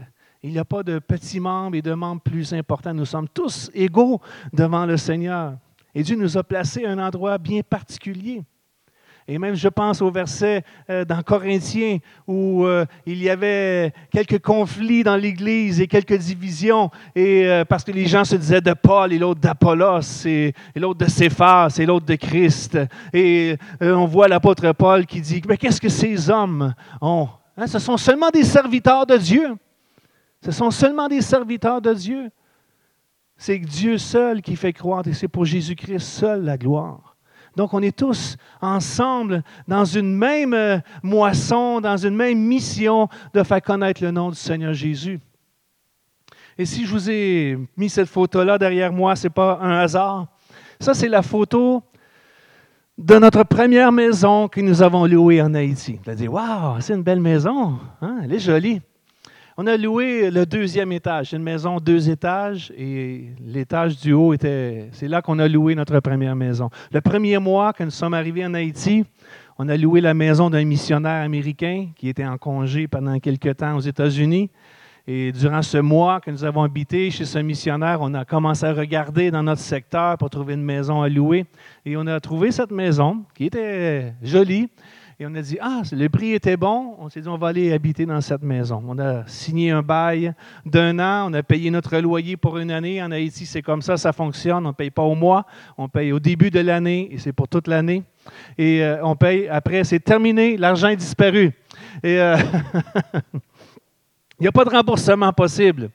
Il n'y a pas de petits membres et de membres plus importants. Nous sommes tous égaux devant le Seigneur. Et Dieu nous a placés à un endroit bien particulier. Et même, je pense au verset euh, dans Corinthiens où euh, il y avait quelques conflits dans l'Église et quelques divisions, et euh, parce que les gens se disaient de Paul et l'autre d'Apollos, et, l'autre de Céphas et l'autre de Christ. Et on voit l'apôtre Paul qui dit, mais qu'est-ce que ces hommes ont? Hein, ce sont seulement des serviteurs de Dieu. Ce sont seulement des serviteurs de Dieu. C'est Dieu seul qui fait croire, et c'est pour Jésus-Christ seul la gloire. Donc, on est tous ensemble dans une même euh, moisson, dans une même mission de faire connaître le nom du Seigneur Jésus. Et si je vous ai mis cette photo-là derrière moi, ce n'est pas un hasard. Ça, c'est la photo de notre première maison que nous avons louée en Haïti. Vous allez dire, waouh, c'est une belle maison, hein? elle est jolie. On a loué le deuxième étage. C'est une maison deux étages et l'étage du haut était. C'est là qu'on a loué notre première maison. Le premier mois, quand nous sommes arrivés en Haïti, on a loué la maison d'un missionnaire américain qui était en congé pendant quelques temps aux États-Unis. Et durant ce mois que nous avons habité chez ce missionnaire, on a commencé à regarder dans notre secteur pour trouver une maison à louer. Et on a trouvé cette maison qui était jolie. Et on a dit, ah, le prix était bon. On s'est dit, on va aller habiter dans cette maison. On a signé un bail d'un an. On a payé notre loyer pour une année. En Haïti, c'est comme ça, ça fonctionne. On ne paye pas au mois. On paye au début de l'année et c'est pour toute l'année. Et euh, on paye après, c'est terminé. L'argent est disparu. Et euh, il n'y a pas de remboursement possible.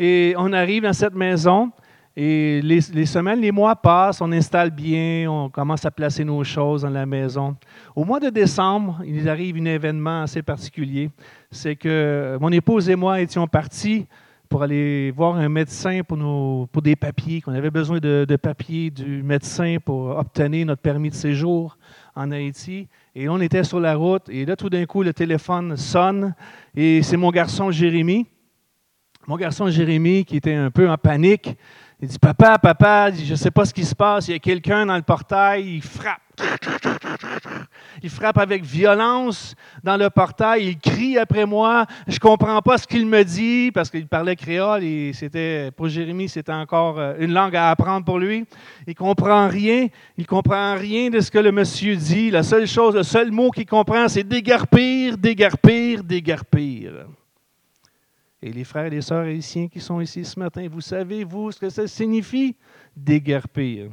Et on arrive dans cette maison. Et les, semaines, les mois passent, on installe bien, on commence à placer nos choses dans la maison. Au mois de décembre, il arrive un événement assez particulier. C'est que mon épouse et moi étions partis pour aller voir un médecin pour, des papiers, qu'on avait besoin de, de, papiers du médecin pour obtenir notre permis de séjour en Haïti. Et on était sur la route, et là, tout d'un coup, le téléphone sonne, et c'est mon garçon Jérémy. Mon garçon Jérémy qui était un peu en panique. Il dit Papa, papa, je ne sais pas ce qui se passe. Il y a quelqu'un dans le portail, il frappe. Il frappe avec violence dans le portail, il crie après moi. Je ne comprends pas ce qu'il me dit parce qu'il parlait créole et c'était pour Jérémie, c'était encore euh, une langue à apprendre pour lui. Il comprend rien, il comprend rien de ce que le monsieur dit. La seule chose, le seul mot qu'il comprend, c'est dégarpir, dégarpir, dégarpir. Et les frères et les sœurs haïtiens qui sont ici ce matin, vous savez, vous, ce que ça signifie? Déguerpir.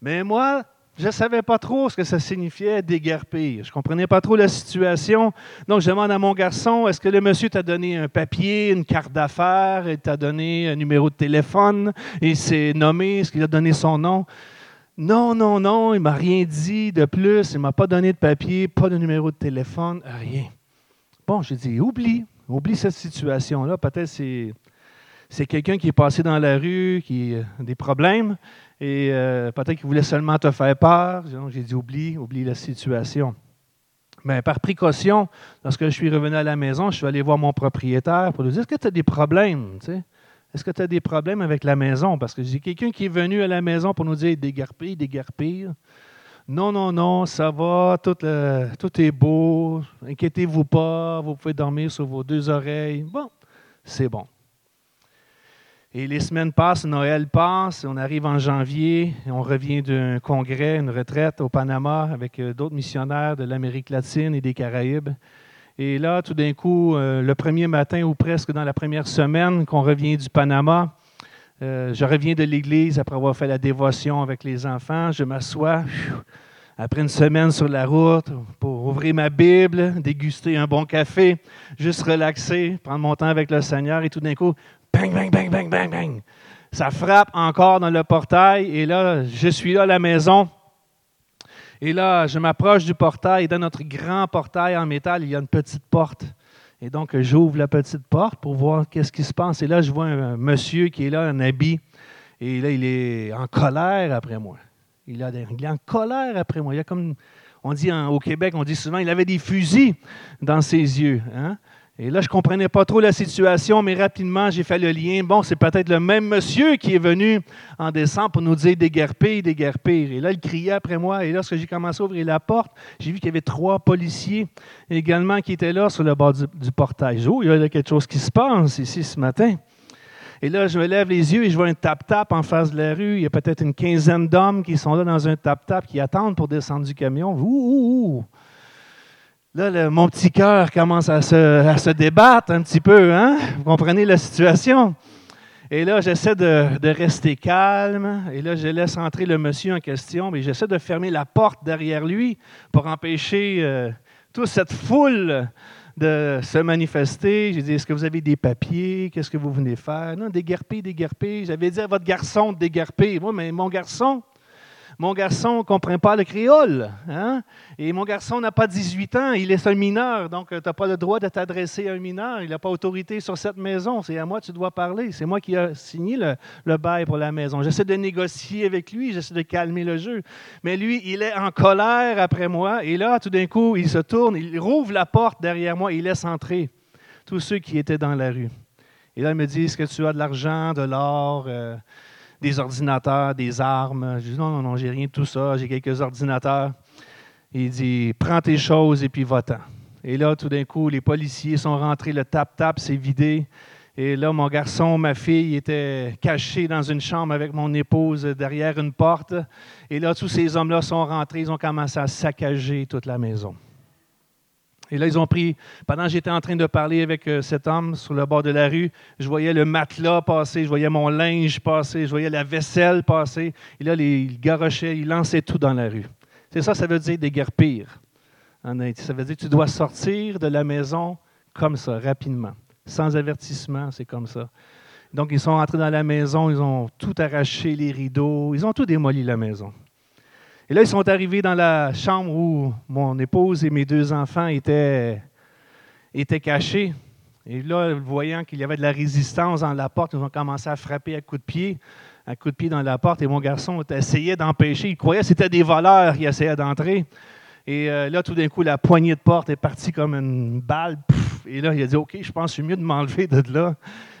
Mais moi, je ne savais pas trop ce que ça signifiait déguerpir. Je ne comprenais pas trop la situation. Donc, je demande à mon garçon, est-ce que le monsieur t'a donné un papier, une carte d'affaires, il t'a donné un numéro de téléphone, et s'est nommé, est-ce qu'il a donné son nom? Non, non, non, il ne m'a rien dit de plus, il m'a pas donné de papier, pas de numéro de téléphone, rien. Bon, j'ai dit, oublie, Oublie cette situation-là. Peut-être c'est c'est quelqu'un qui est passé dans la rue, qui a des problèmes, et euh, peut-être qu'il voulait seulement te faire peur. J'ai dit oublie, oublie la situation. Mais par précaution, lorsque je suis revenu à la maison, je suis allé voir mon propriétaire pour lui dire Est-ce que tu as des problèmes Est-ce que tu as des problèmes avec la maison? Parce que j'ai quelqu'un qui est venu à la maison pour nous dire dégarpir, dégarpir. Non, non, non, ça va, tout, est beau, inquiétez-vous pas, vous pouvez dormir sur vos deux oreilles. Bon, c'est bon. Et les semaines passent, Noël passe, on arrive en janvier, on revient d'un congrès, une retraite au Panama avec euh, d'autres missionnaires de l'Amérique latine et des Caraïbes. Et là, tout d'un coup, euh, le premier matin ou presque dans la première semaine qu'on revient du Panama, euh, je reviens de l'église après avoir fait la dévotion avec les enfants. Je m'assois après une semaine sur la route pour ouvrir ma Bible, déguster un bon café, juste relaxer, prendre mon temps avec le Seigneur et tout d'un coup, bang, bang, bang, bang, bang, bang. Ça frappe encore dans le portail et là, je suis là à la maison. Et là, je m'approche du portail et dans notre grand portail en métal, il y a une petite porte. Et donc, j'ouvre la petite porte pour voir qu'est-ce qui se passe. Et là, je vois un monsieur qui est là, un habit. Et là, il est en colère après moi. Il, a, il est en colère après moi. Il y a comme, on dit au Québec, on dit souvent, il avait des fusils dans ses yeux. Hein? Et là, je ne comprenais pas trop la situation, mais rapidement, j'ai fait le lien. Bon, c'est peut-être le même monsieur qui est venu en décembre pour nous dire déguerpir, déguerpir. Et là, il criait après moi. Et lorsque j'ai commencé à ouvrir la porte, j'ai vu qu'il y avait trois policiers également qui étaient là sur le bord du, portail. Oh, il y a quelque chose qui se passe ici ce matin. Et là, je me lève les yeux et je vois un tap-tap en face de la rue. Il y a peut-être une quinzaine d'hommes qui sont là dans un tap-tap, qui attendent pour descendre du camion. Ouh, ouh, ouh. Là, mon petit cœur commence à se, débattre un petit peu. Hein? Vous comprenez la situation? Et là, j'essaie de, rester calme. Et là, je laisse entrer le monsieur en question. Mais j'essaie de fermer la porte derrière lui pour empêcher euh, toute cette foule de se manifester. J'ai dit, est-ce que vous avez des papiers? Qu'est-ce que vous venez faire? Non, déguerper, déguerper. J'avais dit à votre garçon de déguerper. Moi, mais mon garçon, mon garçon ne comprend pas le créole. Hein? Et mon garçon n'a pas 18 ans, il est un mineur, donc euh, tu n'as pas le droit de t'adresser à un mineur. Il n'a pas autorité sur cette maison. C'est à moi que tu dois parler. C'est moi qui ai signé le, bail pour la maison. J'essaie de négocier avec lui, j'essaie de calmer le jeu. Mais lui, il est en colère après moi. Et là, tout d'un coup, il se tourne, il rouvre la porte derrière moi, il laisse entrer tous ceux qui étaient dans la rue. Et là, il me dit, est-ce que tu as de l'argent, de l'or? Euh, des ordinateurs, des armes. Je dis non, non, non, j'ai rien de tout ça, j'ai quelques ordinateurs. Il dit Prends tes choses et puis va-t'en. Et là, tout d'un coup, les policiers sont rentrés, le tap-tap s'est vidé. Et là, mon garçon, ma fille étaient cachés dans une chambre avec mon épouse derrière une porte. Et là, tous ces hommes-là sont rentrés, ils ont commencé à saccager toute la maison. Et là, ils ont pris, pendant que j'étais en train de parler avec euh, cet homme sur le bord de la rue, je voyais le matelas passer, je voyais mon linge passer, je voyais la vaisselle passer. Et là, ils garochaient, ils lançaient tout dans la rue. C'est ça, ça veut dire déguerpir. Ça veut dire que tu dois sortir de la maison comme ça, rapidement. Sans avertissement, c'est comme ça. Donc, ils sont entrés dans la maison, ils ont tout arraché, les rideaux, ils ont tout démoli la maison. Et là, ils sont arrivés dans la chambre où mon épouse et mes deux enfants étaient, étaient cachés. Et là, voyant qu'il y avait de la résistance dans la porte, ils ont commencé à frapper à coups de pied, à coups de pied dans la porte. Et mon garçon essayait d'empêcher. Il croyait que c'était des voleurs qui essayaient d'entrer. Et euh, là, tout d'un coup, la poignée de porte est partie comme une balle. et là, il a dit OK, je pense que c'est mieux de m'enlever de là.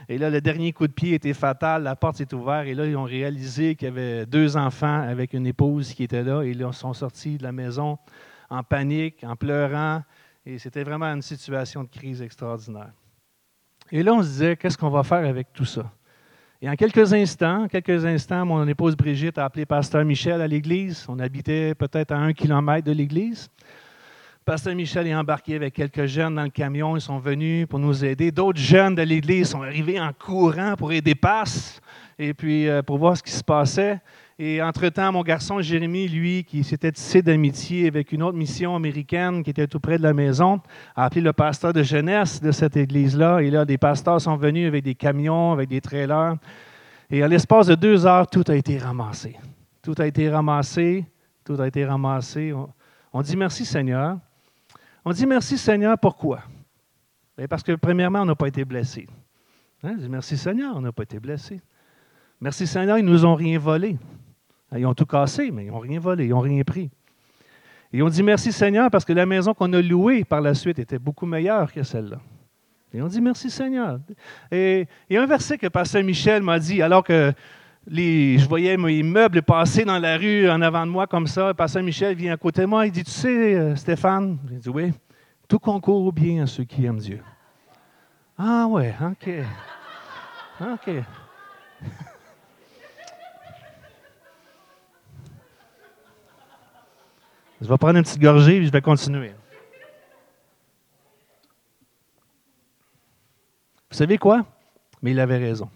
Et là, le dernier coup de pied était fatal, la porte s'est ouverte, et là, ils ont réalisé qu'il y avait deux enfants avec une épouse qui était là, et là, ils sont sortis de la maison en panique, en pleurant, et c'était vraiment une situation de crise extraordinaire. Et là, on se disait, qu'est-ce qu'on va faire avec tout ça? Et en quelques instants, quelques instants, mon épouse Brigitte a appelé Pasteur Michel à l'église. On habitait peut-être à un kilomètre de l'église. Pasteur Michel est embarqué avec quelques jeunes dans le camion. Ils sont venus pour nous aider. D'autres jeunes de l'Église sont arrivés en courant pour aider Passe et puis euh, pour voir ce qui se passait. Et entre-temps, mon garçon Jérémy, lui, qui s'était tissé d'amitié avec une autre mission américaine qui était tout près de la maison, a appelé le pasteur de jeunesse de cette église-là. Et là, des pasteurs sont venus avec des camions, avec des trailers. Et à l'espace de deux heures, tout a été ramassé. Tout a été ramassé. Tout a été ramassé. On dit merci Seigneur. On dit merci Seigneur, pourquoi? Ben, parce que premièrement, on n'a pas été blessés. Hein? dit merci Seigneur, on n'a pas été blessés. Merci Seigneur, ils ne nous ont rien volé. Ils ont tout cassé, mais ils n'ont rien volé, ils n'ont rien pris. Et on dit merci Seigneur parce que la maison qu'on a louée par la suite était beaucoup meilleure que celle-là. Et on dit merci Seigneur. Et il y a un verset que Pasteur Michel m'a dit alors que je voyais mes meubles passer dans la rue en avant de moi comme ça. Pasteur Michel vient à côté de moi. Il dit Tu sais, euh, Stéphane? J'ai dit Oui, tout concourt bien à ceux qui aiment Dieu. Ah, ouais, OK. OK. Je vais prendre une petite gorgée et je vais continuer. Vous savez quoi? Mais il avait raison.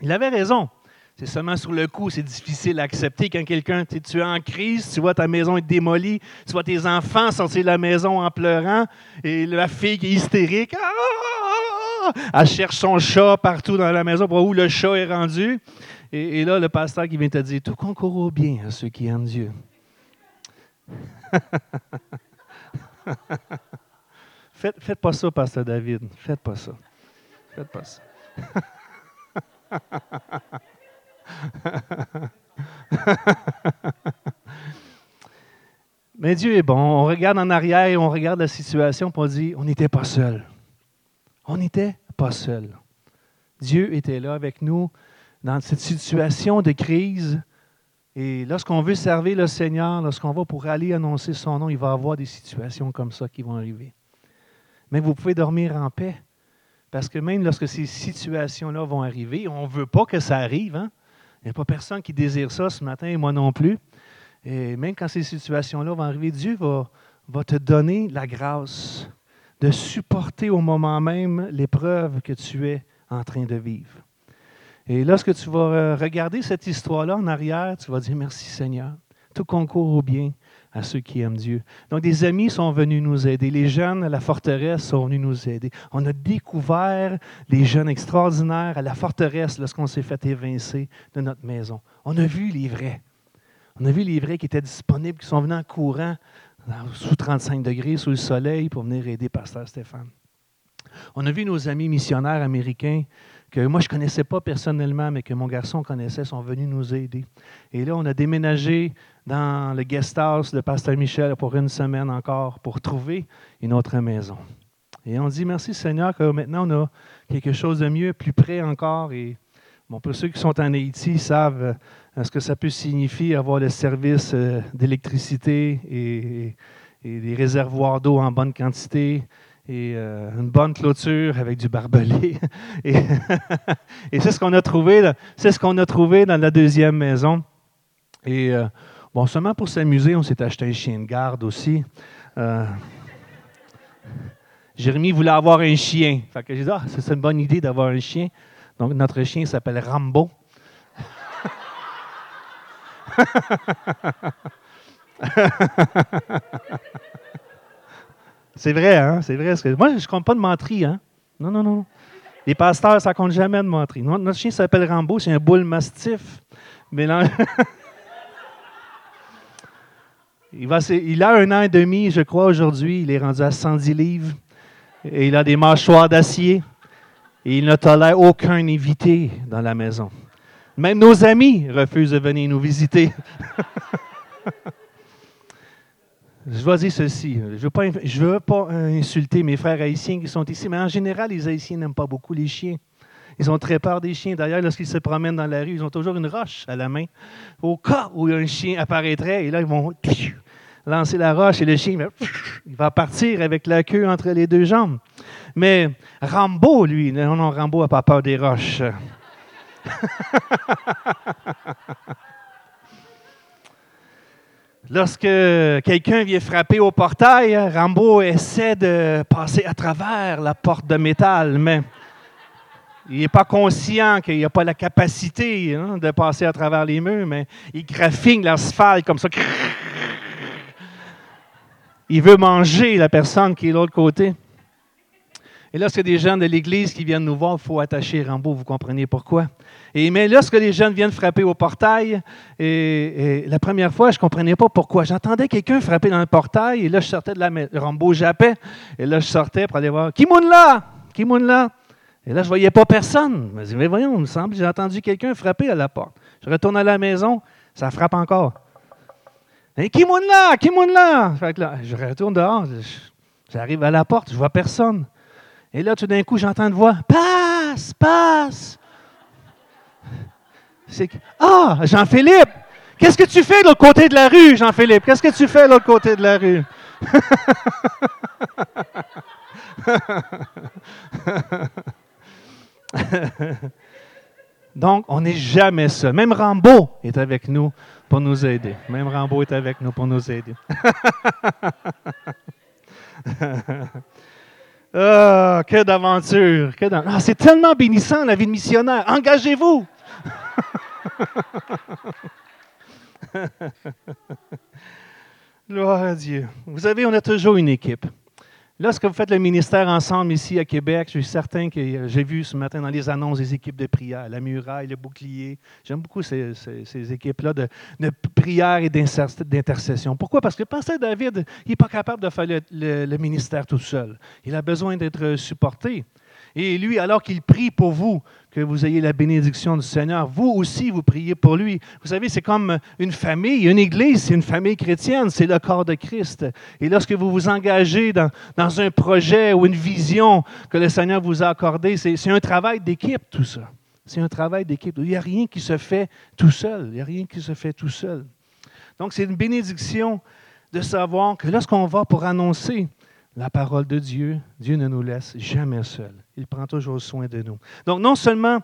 Il avait raison. C'est seulement sur le coup, c'est difficile à accepter quand quelqu'un, tu es en crise, tu vois ta maison être démolie, tu vois tes enfants sortir de la maison en pleurant, et la fille est hystérique, ah, ah, ah, elle cherche son chat partout dans la maison pour où le chat est rendu. Et, là, le pasteur qui vient te dire, tout concourt au bien à ceux qui aiment Dieu. faites, pas ça, pasteur David. Faites pas ça. Faites pas ça. Mais Dieu est bon. On regarde en arrière et on regarde la situation et on dit, on n'était pas seul. On n'était pas seul. Dieu était là avec nous dans cette situation de crise. Et lorsqu'on veut servir le Seigneur, lorsqu'on va pour aller annoncer son nom, il va y avoir des situations comme ça qui vont arriver. Mais vous pouvez dormir en paix. Parce que même lorsque ces situations-là vont arriver, on ne veut pas que ça arrive. Hein? Il n'y a pas personne qui désire ça ce matin, et moi non plus. Et même quand ces situations-là vont arriver, Dieu va, va te donner la grâce de supporter au moment même l'épreuve que tu es en train de vivre. Et lorsque tu vas euh, regarder cette histoire-là en arrière, tu vas dire merci Seigneur. Tout concourt au bien à ceux qui aiment Dieu. Donc, des amis sont venus nous aider. Les jeunes à la forteresse sont venus nous aider. On a découvert les jeunes extraordinaires à la forteresse lorsqu'on s'est fait évincer de notre maison. On a vu les vrais. On a vu les vrais qui étaient disponibles, qui sont venus en courant sous 35 degrés, sous le soleil, pour venir aider Pasteur Stéphane. On a vu nos amis missionnaires américains que moi je ne connaissais pas personnellement, mais que mon garçon connaissait, sont venus nous aider. Et là, on a déménagé dans le guest house de Pasteur Michel pour une semaine encore pour trouver une autre maison. Et on dit merci Seigneur que maintenant on a quelque chose de mieux, plus près encore. Et bon, pour ceux qui sont en Haïti savent euh, ce que ça peut signifier avoir le service euh, d'électricité et, des réservoirs d'eau en bonne quantité et euh, une bonne clôture avec du barbelé. et, c'est ce qu'on a trouvé, c'est ce qu'on a trouvé dans la deuxième maison. Et Bon, seulement pour s'amuser, on s'est acheté un chien de garde aussi. Euh, Jérémy voulait avoir un chien. Fait que j'ai dit, ah, c'est une bonne idée d'avoir un chien. Donc, notre chien s'appelle Rambo. c'est vrai, hein? C'est vrai. Moi, je ne compte pas de menterie, hein? Non, non, non. Les pasteurs, ça compte jamais de menterie. Notre chien s'appelle Rambo, c'est un boule mastif. Mélange. Il, a un an et demi, je crois, aujourd'hui. Il est rendu à 110 livres. Et il a des mâchoires d'acier. Et il ne tolère aucun invité dans la maison. Même nos amis refusent de venir nous visiter. je dois dire ceci. Je ne veux, pas, veux pas insulter mes frères haïtiens qui sont ici, mais en général, les haïtiens n'aiment pas beaucoup les chiens. Ils ont très peur des chiens. D'ailleurs, lorsqu'ils se promènent dans la rue, ils ont toujours une roche à la main. Au cas où un chien apparaîtrait, et là, ils vont lancer la roche et le chien va partir avec la queue entre les deux jambes. Mais Rambo, lui, non, non, Rambo n'a pas peur des roches. Lorsque quelqu'un vient frapper au portail, Rambo essaie de passer à travers la porte de métal, mais il n'est pas conscient qu'il n'a pas la capacité hein, de passer à travers les murs, mais il graffine l'asphalte comme ça. Il veut manger la personne qui est de l'autre côté. Et lorsque des gens de l'Église qui viennent nous voir, il faut attacher Rambo, vous comprenez pourquoi? Et, mais lorsque les jeunes viennent frapper au portail, la première fois, je ne comprenais pas pourquoi. J'entendais quelqu'un frapper dans le portail, et là, je sortais de la Rambo jappait, et là, je sortais pour aller voir Qui là? Qui là Et là, je ne voyais pas personne. Je me disais, mais voyons, il me semble, j'ai entendu quelqu'un frapper à la porte. Je retourne à la maison, ça frappe encore. Et qui là? Qui là là Je retourne dehors, j'arrive à la porte, je vois personne. Et là, tout d'un coup, j'entends une voix Passe, passe. C'est Ah, Jean-Philippe, qu'est-ce que tu fais de l'autre côté de la rue, Jean-Philippe? Qu'est-ce que tu fais de l'autre côté de la rue? Donc, on n'est jamais seul. Même Rambo est avec nous pour nous aider. Même Rambo est avec nous pour nous aider. Ah, que d'aventure! Ah, c'est tellement bénissant la vie de missionnaire. Engagez-vous! Gloire à Dieu. Vous savez, on a toujours une équipe. Lorsque vous faites le ministère ensemble ici à Québec, je suis certain que j'ai vu ce matin dans les annonces des équipes de prière, la muraille, le bouclier. J'aime beaucoup ces, équipes-là de, prière et d'intercession. Pourquoi? Parce que Pasteur David, il n'est pas capable de faire le ministère tout seul. Il a besoin d'être supporté. Et lui, alors qu'il prie pour vous, que vous ayez la bénédiction du Seigneur, vous aussi, vous priez pour lui. Vous savez, c'est comme une famille, une église, c'est une famille chrétienne, c'est le corps de Christ. Et lorsque vous vous engagez dans, un projet ou une vision que le Seigneur vous a accordé, c'est un travail d'équipe, tout ça. C'est un travail d'équipe. Il n'y a rien qui se fait tout seul. Il n'y a rien qui se fait tout seul. Donc, c'est une bénédiction de savoir que lorsqu'on va pour annoncer la parole de Dieu, Dieu ne nous laisse jamais seuls. Il prend toujours soin de nous. Donc, non seulement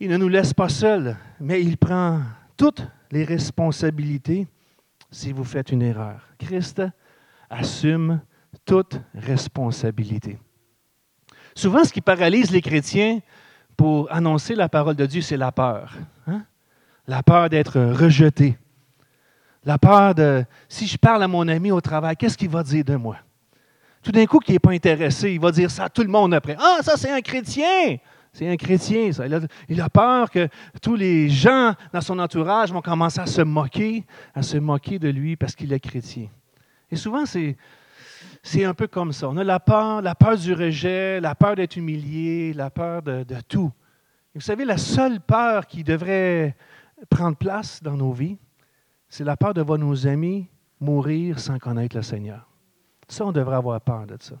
il ne nous laisse pas seuls, mais il prend toutes les responsabilités si vous faites une erreur. Christ assume toute responsabilité. Souvent, ce qui paralyse les chrétiens pour annoncer la parole de Dieu, c'est la peur. Hein? La peur d'être rejeté. La peur de, si je parle à mon ami au travail, qu'est-ce qu'il va dire de moi? Tout d'un coup, qui n'est pas intéressé, il va dire ça à tout le monde après. Ah, ça, c'est un chrétien! C'est un chrétien, ça. Il a, peur que tous les gens dans son entourage vont commencer à se moquer, à se moquer de lui parce qu'il est chrétien. Et souvent, c'est, un peu comme ça. On a la peur, la peur du rejet, la peur d'être humilié, la peur de, tout. Vous savez, la seule peur qui devrait prendre place dans nos vies, c'est la peur de voir nos amis mourir sans connaître le Seigneur. Ça, on devrait avoir peur de ça.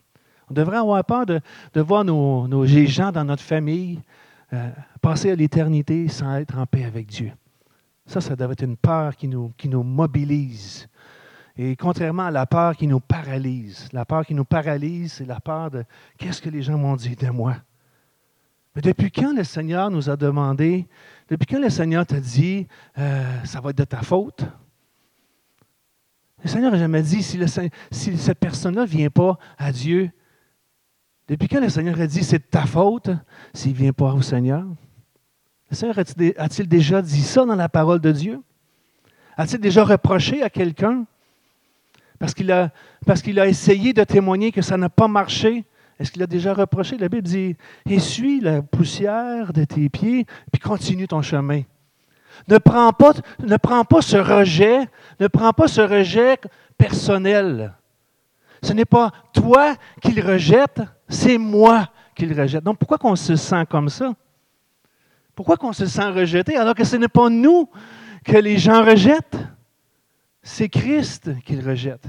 On devrait avoir peur de, voir nos, nos, gens dans notre famille euh, passer à l'éternité sans être en paix avec Dieu. Ça, ça devrait être une peur qui nous, qui nous mobilise. Et contrairement à la peur qui nous paralyse, la peur qui nous paralyse, c'est la peur de qu'est-ce que les gens m'ont dit de moi. Mais depuis quand le Seigneur nous a demandé, depuis quand le Seigneur t'a dit, euh, ça va être de ta faute, le Seigneur n'a jamais dit, si, cette personne-là ne vient pas à Dieu, depuis quand le Seigneur a dit, c'est de ta faute s'il ne vient pas au Seigneur? Le Seigneur a-t-il déjà dit ça dans la parole de Dieu? A-t-il déjà reproché à quelqu'un? Parce qu'il a, a essayé de témoigner que ça n'a pas marché? Est-ce qu'il a déjà reproché? La Bible dit, essuie la poussière de tes pieds, puis continue ton chemin. Ne prends pas, ce rejet, ne prends pas ce rejet personnel. Ce n'est pas toi qui le rejette, c'est moi qui le rejette. Donc pourquoi qu'on se sent comme ça? Pourquoi qu'on se sent rejeté alors que ce n'est pas nous que les gens rejettent? C'est Christ qui le rejette.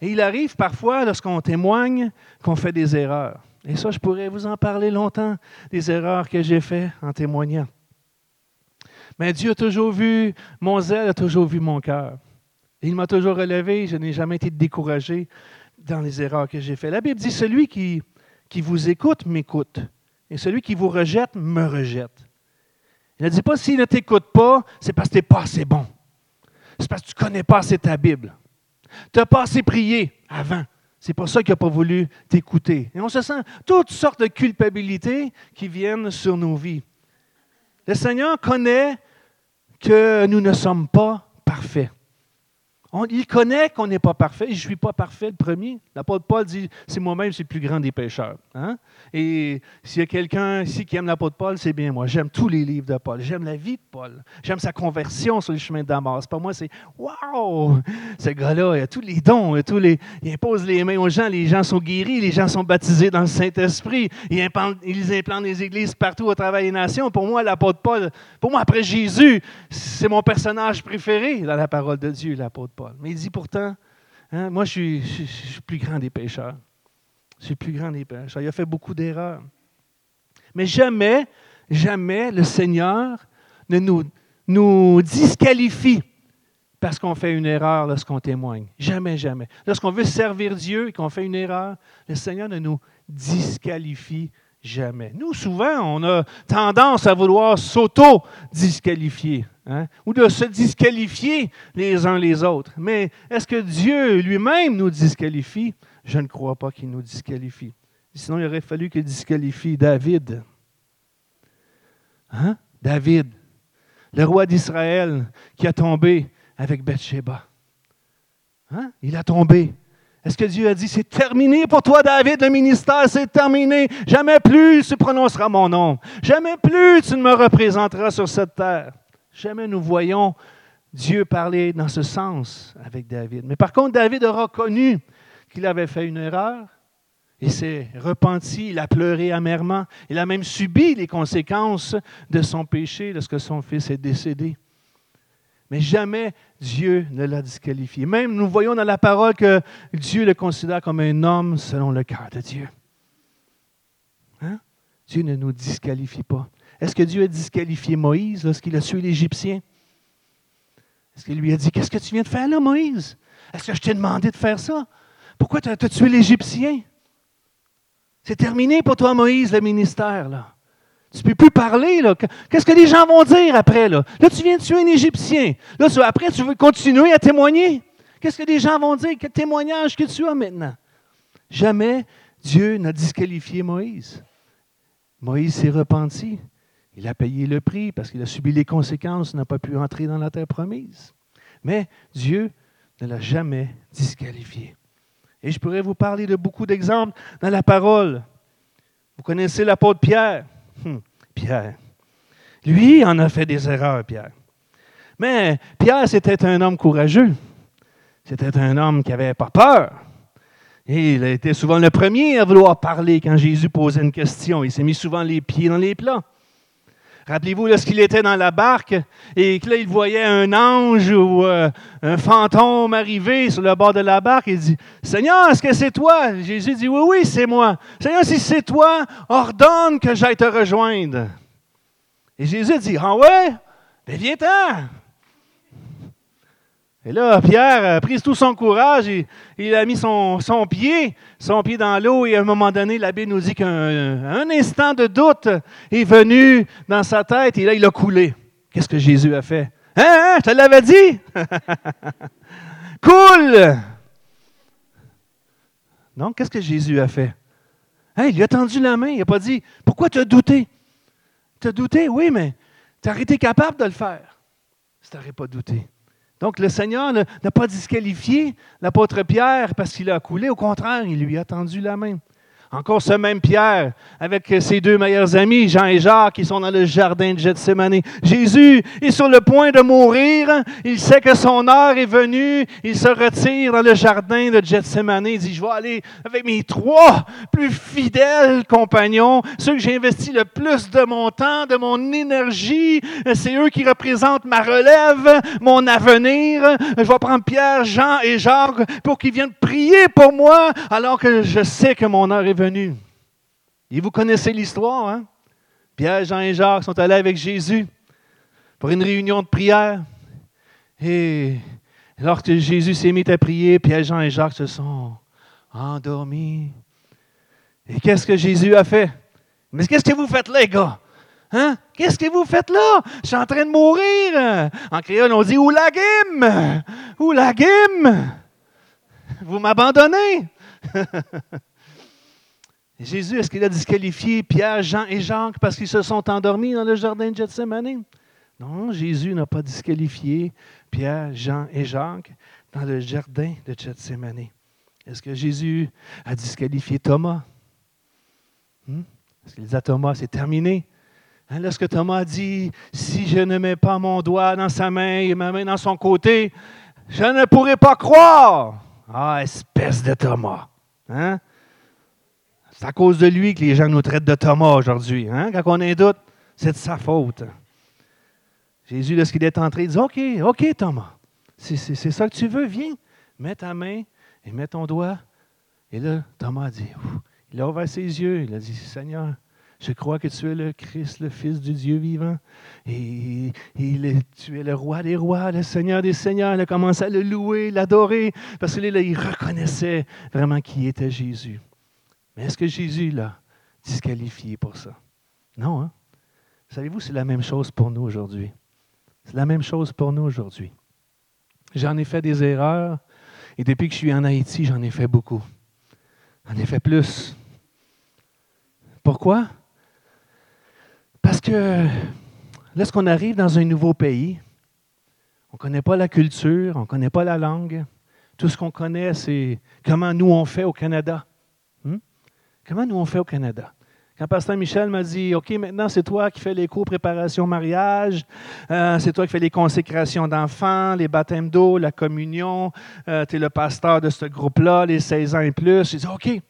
Et il arrive parfois, lorsqu'on témoigne, qu'on fait des erreurs. Et ça, je pourrais vous en parler longtemps, des erreurs que j'ai faites en témoignant. Mais Dieu a toujours vu mon zèle, a toujours vu mon cœur. Il m'a toujours relevé, je n'ai jamais été découragé dans les erreurs que j'ai faites. La Bible dit, celui qui, qui vous écoute m'écoute, et celui qui vous rejette me rejette. Il ne dit pas, s'il ne t'écoute pas, c'est parce que tu n'es pas assez bon. C'est parce que tu ne connais pas assez ta Bible. Tu n'as pas assez prié avant. C'est pour ça qu'il n'a pas voulu t'écouter. Et on se sent toutes sortes de culpabilités qui viennent sur nos vies. Le Seigneur connaît que nous ne sommes pas parfaits il connaît qu'on n'est pas parfait. Je ne suis pas parfait, le premier. L'apôtre Paul dit C'est moi-même, c'est le plus grand des pécheurs. Hein? Et s'il y a quelqu'un ici qui aime l'apôtre Paul, c'est bien moi. J'aime tous les livres de Paul. J'aime la vie de Paul. J'aime sa conversion sur le chemin de Damas. Pour moi, c'est Waouh Ce gars-là, il a tous les dons. Il, les, impose les mains aux gens. Les gens sont guéris. Les gens sont baptisés dans le Saint-Esprit. Il, implante, il implante des églises partout au travers des nations. Pour moi, l'apôtre Paul, pour moi, après Jésus, c'est mon personnage préféré dans la parole de Dieu, l'apôtre Paul. Mais il dit pourtant, hein, moi je suis, plus grand des pécheurs. Je suis plus grand des pécheurs. Il a fait beaucoup d'erreurs. Mais jamais, jamais le Seigneur ne nous disqualifie parce qu'on fait une erreur lorsqu'on témoigne. Jamais, jamais. Lorsqu'on veut servir Dieu et qu'on fait une erreur, le Seigneur ne nous disqualifie jamais. Nous, souvent, on a tendance à vouloir s'auto-disqualifier hein, ou de se disqualifier les uns les autres. Mais est-ce que Dieu lui-même nous disqualifie? Je ne crois pas qu'il nous disqualifie. Sinon, il aurait fallu qu'il disqualifie David. Hein? David, le roi d'Israël qui a tombé avec Bathsheba. Hein? Il a tombé. Est-ce que Dieu a dit, c'est terminé pour toi, David, le ministère, c'est terminé. Jamais plus tu prononceras mon nom. Jamais plus tu ne me représenteras sur cette terre. Jamais nous voyons Dieu parler dans ce sens avec David. Mais par contre, David a reconnu qu'il avait fait une erreur. Il s'est repenti, il a pleuré amèrement. Il a même subi les conséquences de son péché lorsque son fils est décédé. Mais jamais Dieu ne l'a disqualifié. Même nous voyons dans la parole que Dieu le considère comme un homme selon le cœur de Dieu. Hein? Dieu ne nous disqualifie pas. Est-ce que Dieu a disqualifié Moïse lorsqu'il a tué l'Égyptien? Est-ce qu'il lui a dit, qu'est-ce que tu viens de faire là, Moïse? Est-ce que je t'ai demandé de faire ça? Pourquoi tu as, tué l'Égyptien? C'est terminé pour toi, Moïse, le ministère. Là. Tu ne peux plus parler. Qu'est-ce que les gens vont dire après? Là, là tu viens de tuer un Égyptien. Là, après, tu veux continuer à témoigner? Qu'est-ce que les gens vont dire? Quel témoignage que tu as maintenant? Jamais Dieu n'a disqualifié Moïse. Moïse s'est repenti. Il a payé le prix parce qu'il a subi les conséquences, n'a pas pu entrer dans la terre promise. Mais Dieu ne l'a jamais disqualifié. Et je pourrais vous parler de beaucoup d'exemples dans la parole. Vous connaissez l'apôtre Pierre. Hum, Pierre. Lui en a fait des erreurs, Pierre. Mais Pierre, c'était un homme courageux. C'était un homme qui n'avait pas peur. Il a été souvent le premier à vouloir parler quand Jésus posait une question. Il s'est mis souvent les pieds dans les plats. Rappelez-vous, lorsqu'il était dans la barque et que là, il voyait un ange ou euh, un fantôme arriver sur le bord de la barque, il dit Seigneur, est-ce que c'est toi? Jésus dit Oui, oui, c'est moi. Seigneur, si c'est toi, ordonne que j'aille te rejoindre. Et Jésus dit Ah ouais? Ben viens-t'en. Et là, Pierre a pris tout son courage il a mis son, pied, son pied dans l'eau et à un moment donné, l'abbé nous dit qu'un instant de doute est venu dans sa tête et là, il a coulé. Qu'est-ce que Jésus a fait? Hein, hein je te l'avais dit? Coule! Non, qu'est-ce que Jésus a fait? Hein, il lui a tendu la main, il n'a pas dit, pourquoi tu as douté? Tu as douté? Oui, mais tu aurais été capable de le faire si tu n'aurais pas douté. Donc le Seigneur n'a pas disqualifié l'apôtre Pierre parce qu'il a coulé. Au contraire, il lui a tendu la main. Encore ce même Pierre, avec ses deux meilleurs amis, Jean et Jacques, qui sont dans le jardin de Gethsemane. Jésus est sur le point de mourir. Il sait que son heure est venue. Il se retire dans le jardin de Gethsemane. Il dit, je vais aller avec mes trois plus fidèles compagnons, ceux que j'ai investi le plus de mon temps, de mon énergie. C'est eux qui représentent ma relève, mon avenir. Je vais prendre Pierre, Jean et Jacques pour qu'ils viennent prier pour moi alors que je sais que mon heure est venue. Et vous connaissez l'histoire, hein? Pierre, Jean et Jacques sont allés avec Jésus pour une réunion de prière. Et lorsque Jésus s'est mis à prier, Pierre, Jean et Jacques se sont endormis. Et qu'est-ce que Jésus a fait? Mais qu'est-ce que vous faites là, les gars? Hein? Qu'est-ce que vous faites là? Je suis en train de mourir. En créole, on dit Oulagim! Oulagim! Vous m'abandonnez! Jésus, est-ce qu'il a disqualifié Pierre, Jean et Jacques parce qu'ils se sont endormis dans le jardin de Gethsemane? Non, Jésus n'a pas disqualifié Pierre, Jean et Jacques dans le jardin de Gethsemane. Est-ce que Jésus a disqualifié Thomas? Hmm? Est-ce qu'il dit à Thomas, c'est terminé? Hein, lorsque Thomas a dit, si je ne mets pas mon doigt dans sa main et ma main dans son côté, je ne pourrai pas croire. Ah, espèce de Thomas. Hein? C'est à cause de lui que les gens nous traitent de Thomas aujourd'hui. Hein? Quand on a un doute, c'est de sa faute. Jésus, lorsqu'il est entré, il dit OK, OK, Thomas, c'est ça que tu veux, viens, mets ta main et mets ton doigt. Et là, Thomas a dit Il a ouvert ses yeux, il a dit Seigneur, je crois que tu es le Christ, le Fils du Dieu vivant. Et, tu es le roi des rois, le Seigneur des seigneurs. Il a commencé à le louer, l'adorer, parce que là, il reconnaissait vraiment qui était Jésus. Mais est-ce que Jésus l'a disqualifié pour ça? Non, hein? Savez-vous, c'est la même chose pour nous aujourd'hui. C'est la même chose pour nous aujourd'hui. J'en ai fait des erreurs, et depuis que je suis en Haïti, j'en ai fait beaucoup. J'en ai fait plus. Pourquoi? Parce que lorsqu'on arrive dans un nouveau pays, on ne connaît pas la culture, on ne connaît pas la langue. Tout ce qu'on connaît, c'est comment nous on fait au Canada. Comment nous on fait au Canada? Quand Pasteur Michel m'a dit, OK, maintenant c'est toi qui fais les cours préparation mariage, euh, c'est toi qui fais les consécrations d'enfants, les baptêmes d'eau, la communion, euh, tu es le pasteur de ce groupe-là, les 16 ans et plus. J'ai dit, OK.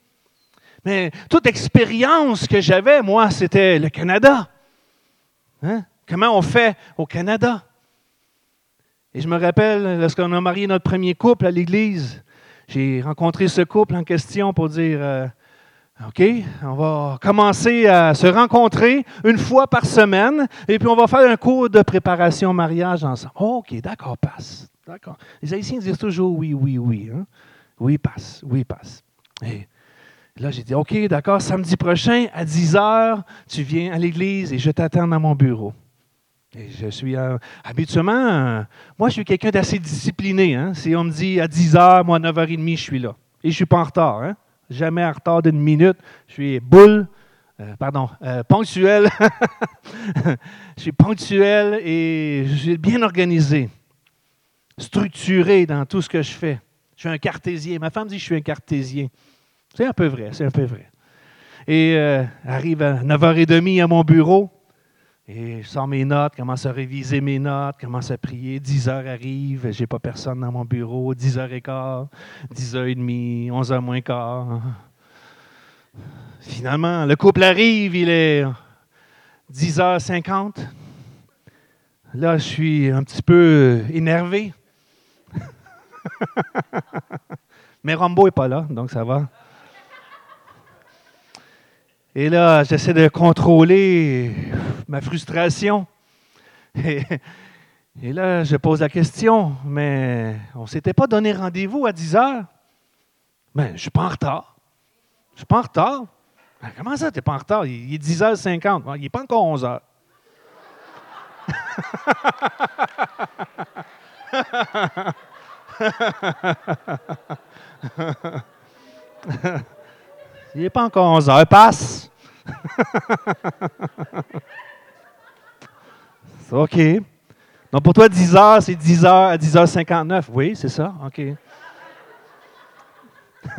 Mais toute expérience que j'avais, moi, c'était le Canada. Hein? Comment on fait au Canada? Et je me rappelle, lorsqu'on a marié notre premier couple à l'Église, j'ai rencontré ce couple en question pour dire, euh, OK, on va commencer à se rencontrer une fois par semaine et puis on va faire un cours de préparation au mariage ensemble. OK, d'accord, passe. D'accord. Les Haïtiens disent toujours oui, oui, oui. Hein? Oui, passe, oui, passe. Et là, j'ai dit, OK, d'accord, samedi prochain, à 10 heures, tu viens à l'église et je t'attends dans mon bureau. Et je suis euh, habituellement, euh, moi, je suis quelqu'un d'assez discipliné. Hein? Si on me dit à 10 heures, moi, à 9h30, je suis là. Et je ne suis pas en retard. Hein? Jamais en retard d'une minute. Je suis boule, euh, pardon, ponctuel. je suis ponctuel et je suis bien organisé, structuré dans tout ce que je fais. Je suis un cartésien. Ma femme dit que je suis un cartésien. C'est un peu vrai, c'est un peu vrai. Et euh, arrive à 9h30 à mon bureau, et je sors mes notes, commence à réviser mes notes, commence à prier. 10 h arrive, j'ai pas personne dans mon bureau. 10 h 15 10 h 30 11 h moins quart. Finalement, le couple arrive, il est 10 h 50 Là, je suis un petit peu énervé. Mais Rambo n'est pas là, donc ça va. Et là, j'essaie de contrôler ma frustration. Et, là, je pose la question, mais on ne s'était pas donné rendez-vous à 10 heures? Mais ben, je ne suis pas en retard. Je ne suis pas en retard. Ben, comment ça, tu n'es pas en retard? Il, est 10h50. Il n'est pas encore 11 h Il n'est pas encore 11 heures. Passe. OK. Donc, pour toi, 10 heures, c'est 10 heures à 10h59. Oui, c'est ça? OK.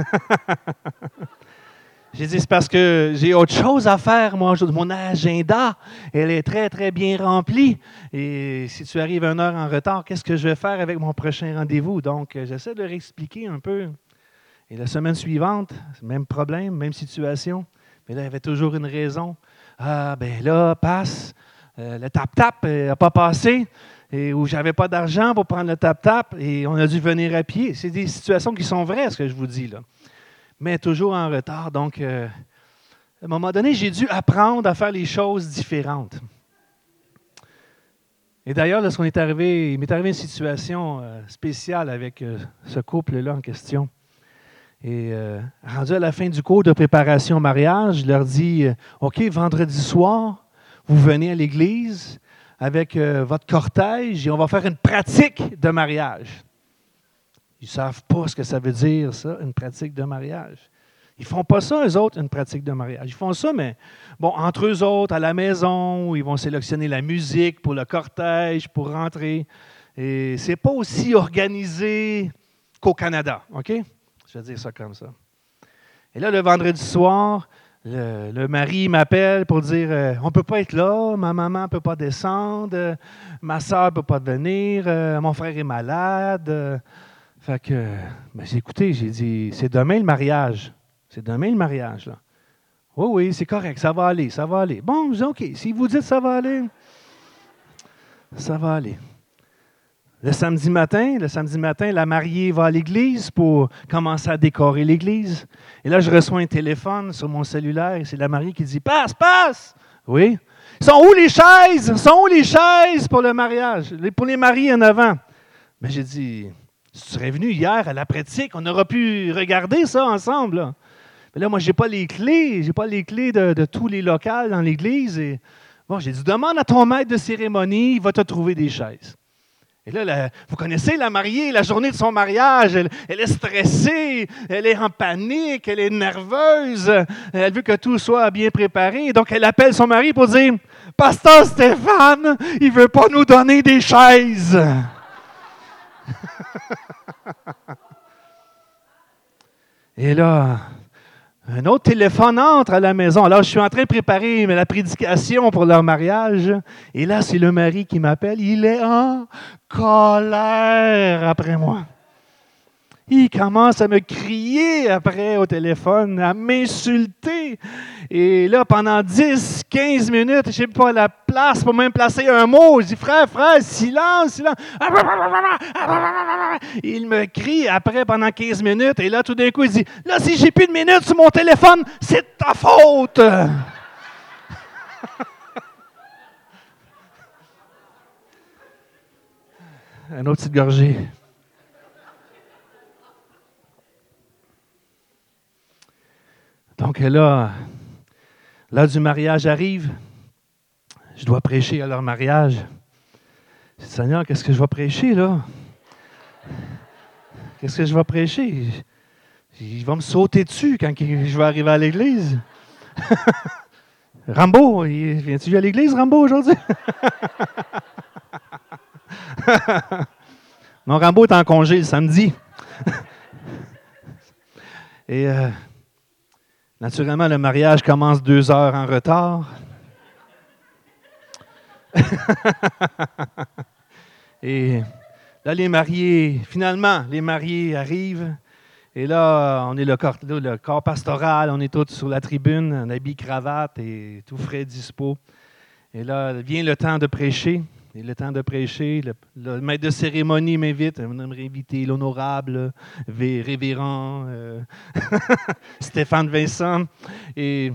j'ai dit, c'est parce que j'ai autre chose à faire, moi. Mon agenda, elle est très, très bien remplie. Et si tu arrives une heure en retard, qu'est-ce que je vais faire avec mon prochain rendez-vous? Donc, j'essaie de leur expliquer un peu. Et la semaine suivante, même problème, même situation. Mais là, il y avait toujours une raison. Ah, ben là, passe. Euh, le tap-tap n'a euh, pas passé. Où j'avais pas d'argent pour prendre le tap-tap. Et on a dû venir à pied. C'est des situations qui sont vraies, ce que je vous dis là. Mais toujours en retard. Donc, euh, à un moment donné, j'ai dû apprendre à faire les choses différentes. Et d'ailleurs, lorsqu'on est arrivé, il m'est arrivé une situation spéciale avec ce couple-là en question. Et euh, rendu à la fin du cours de préparation au mariage, je leur dis OK, vendredi soir, vous venez à l'église avec votre cortège et on va faire une pratique de mariage. Ils ne savent pas ce que ça veut dire, ça, une pratique de mariage. Ils ne font pas ça, eux autres, une pratique de mariage. Ils font ça, mais bon, entre eux autres, à la maison, ils vont sélectionner la musique pour le cortège, pour rentrer. Et c'est pas aussi organisé qu'au Canada, OK? Je vais dire ça comme ça. Et là, le vendredi soir, le, mari m'appelle pour dire euh, On ne peut pas être là, ma maman ne peut pas descendre, ma soeur ne peut pas venir, euh, mon frère est malade. Fait que, ben, j'ai écouté, j'ai dit C'est demain le mariage. C'est demain le mariage, là. Oui, oui, c'est correct, ça va aller, ça va aller. Bon, je dis, OK, si vous dites ça va aller, ça va aller. Le samedi matin, la mariée va à l'église pour commencer à décorer l'église. Et là, je reçois un téléphone sur mon cellulaire et c'est la mariée qui dit Passe, passe Oui. Sont où les chaises? Sont où les chaises pour le mariage? Pour les mariés en avant. Mais j'ai dit Tu serais venu hier à la pratique, on aurait pu regarder ça ensemble. Mais là, moi, je n'ai pas les clés. Je n'ai pas les clés de, tous les locales dans l'église. Et bon, j'ai dit, demande à ton maître de cérémonie, il va te trouver des chaises. Et là, vous connaissez la mariée, la journée de son mariage, elle, est stressée, elle est en panique, elle est nerveuse, elle veut que tout soit bien préparé. Donc, elle appelle son mari pour dire, Pasteur Stéphane, il ne veut pas nous donner des chaises. Et là, un autre téléphone entre à la maison. Alors, je suis en train de préparer la prédication pour leur mariage. Et là, c'est le mari qui m'appelle. Il est en colère après moi. Il commence à me crier après au téléphone, à m'insulter. Et là, pendant 10, 15 minutes, je n'ai pas la place pour même placer un mot. Je dis, frère, frère, silence, silence. Il me crie après pendant 15 minutes. Et là, tout d'un coup, il dit, là, si j'ai plus de minutes sur mon téléphone, c'est de ta faute. un autre petite gorgée. Donc là, l'heure du mariage arrive. Je dois prêcher à leur mariage. Je dis, Seigneur, qu'est-ce que je vais prêcher là? Qu'est-ce que je vais prêcher? Il va me sauter dessus quand je vais arriver à l'église. Rambo, viens-tu à l'église, Rambo, aujourd'hui? non, Rambo est en congé le samedi. Et euh, Naturellement, le mariage commence deux heures en retard. et là, les mariés, finalement, les mariés arrivent. Et là, on est le corps, pastoral, on est tous sur la tribune, en habit cravate et tout frais dispo. Et là, vient le temps de prêcher. Et le temps de prêcher, le, maître de cérémonie m'invite, on aimerait inviter l'honorable révérend euh, Stéphane Vincent. Et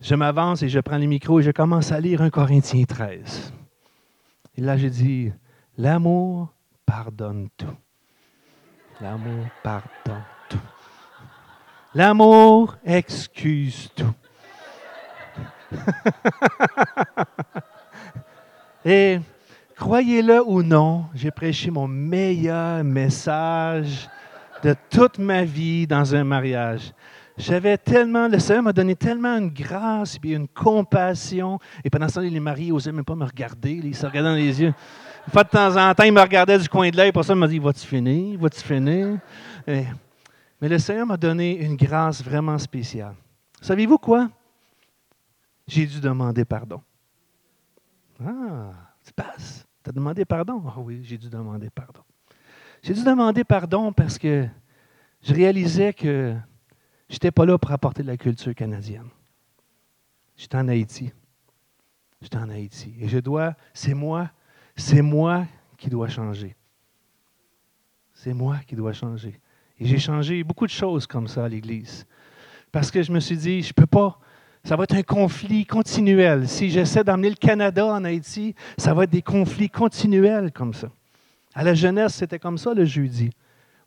je m'avance et je prends le micro et je commence à lire un Corinthien 13. Et là, je dis, l'amour pardonne tout. L'amour pardonne tout. L'amour excuse tout. et Croyez-le ou non, j'ai prêché mon meilleur message de toute ma vie dans un mariage. J'avais tellement, le Seigneur m'a donné tellement une grâce et une compassion. Et pendant ce temps, les mariés n'osaient même pas me regarder. Ils se regardaient dans les yeux. De temps en temps, ils me regardaient du coin de l'œil. Pour ça, ils m'ont dit Vas-tu finir? Vas-tu finir? Mais le Seigneur m'a donné une grâce vraiment spéciale. Savez-vous quoi? J'ai dû demander pardon. Ah, tu passes. Tu as demandé pardon? Ah oui, j'ai dû demander pardon. J'ai dû demander pardon parce que je réalisais que je n'étais pas là pour apporter de la culture canadienne. J'étais en Haïti. J'étais en Haïti. Et je dois, c'est moi, c'est moi qui dois changer. C'est moi qui dois changer. Et j'ai changé beaucoup de choses comme ça à l'Église. Parce que je me suis dit, je ne peux pas Ça va être un conflit continuel. Si j'essaie d'emmener le Canada en Haïti, ça va être des conflits continuels comme ça. À la jeunesse, c'était comme ça le jeudi.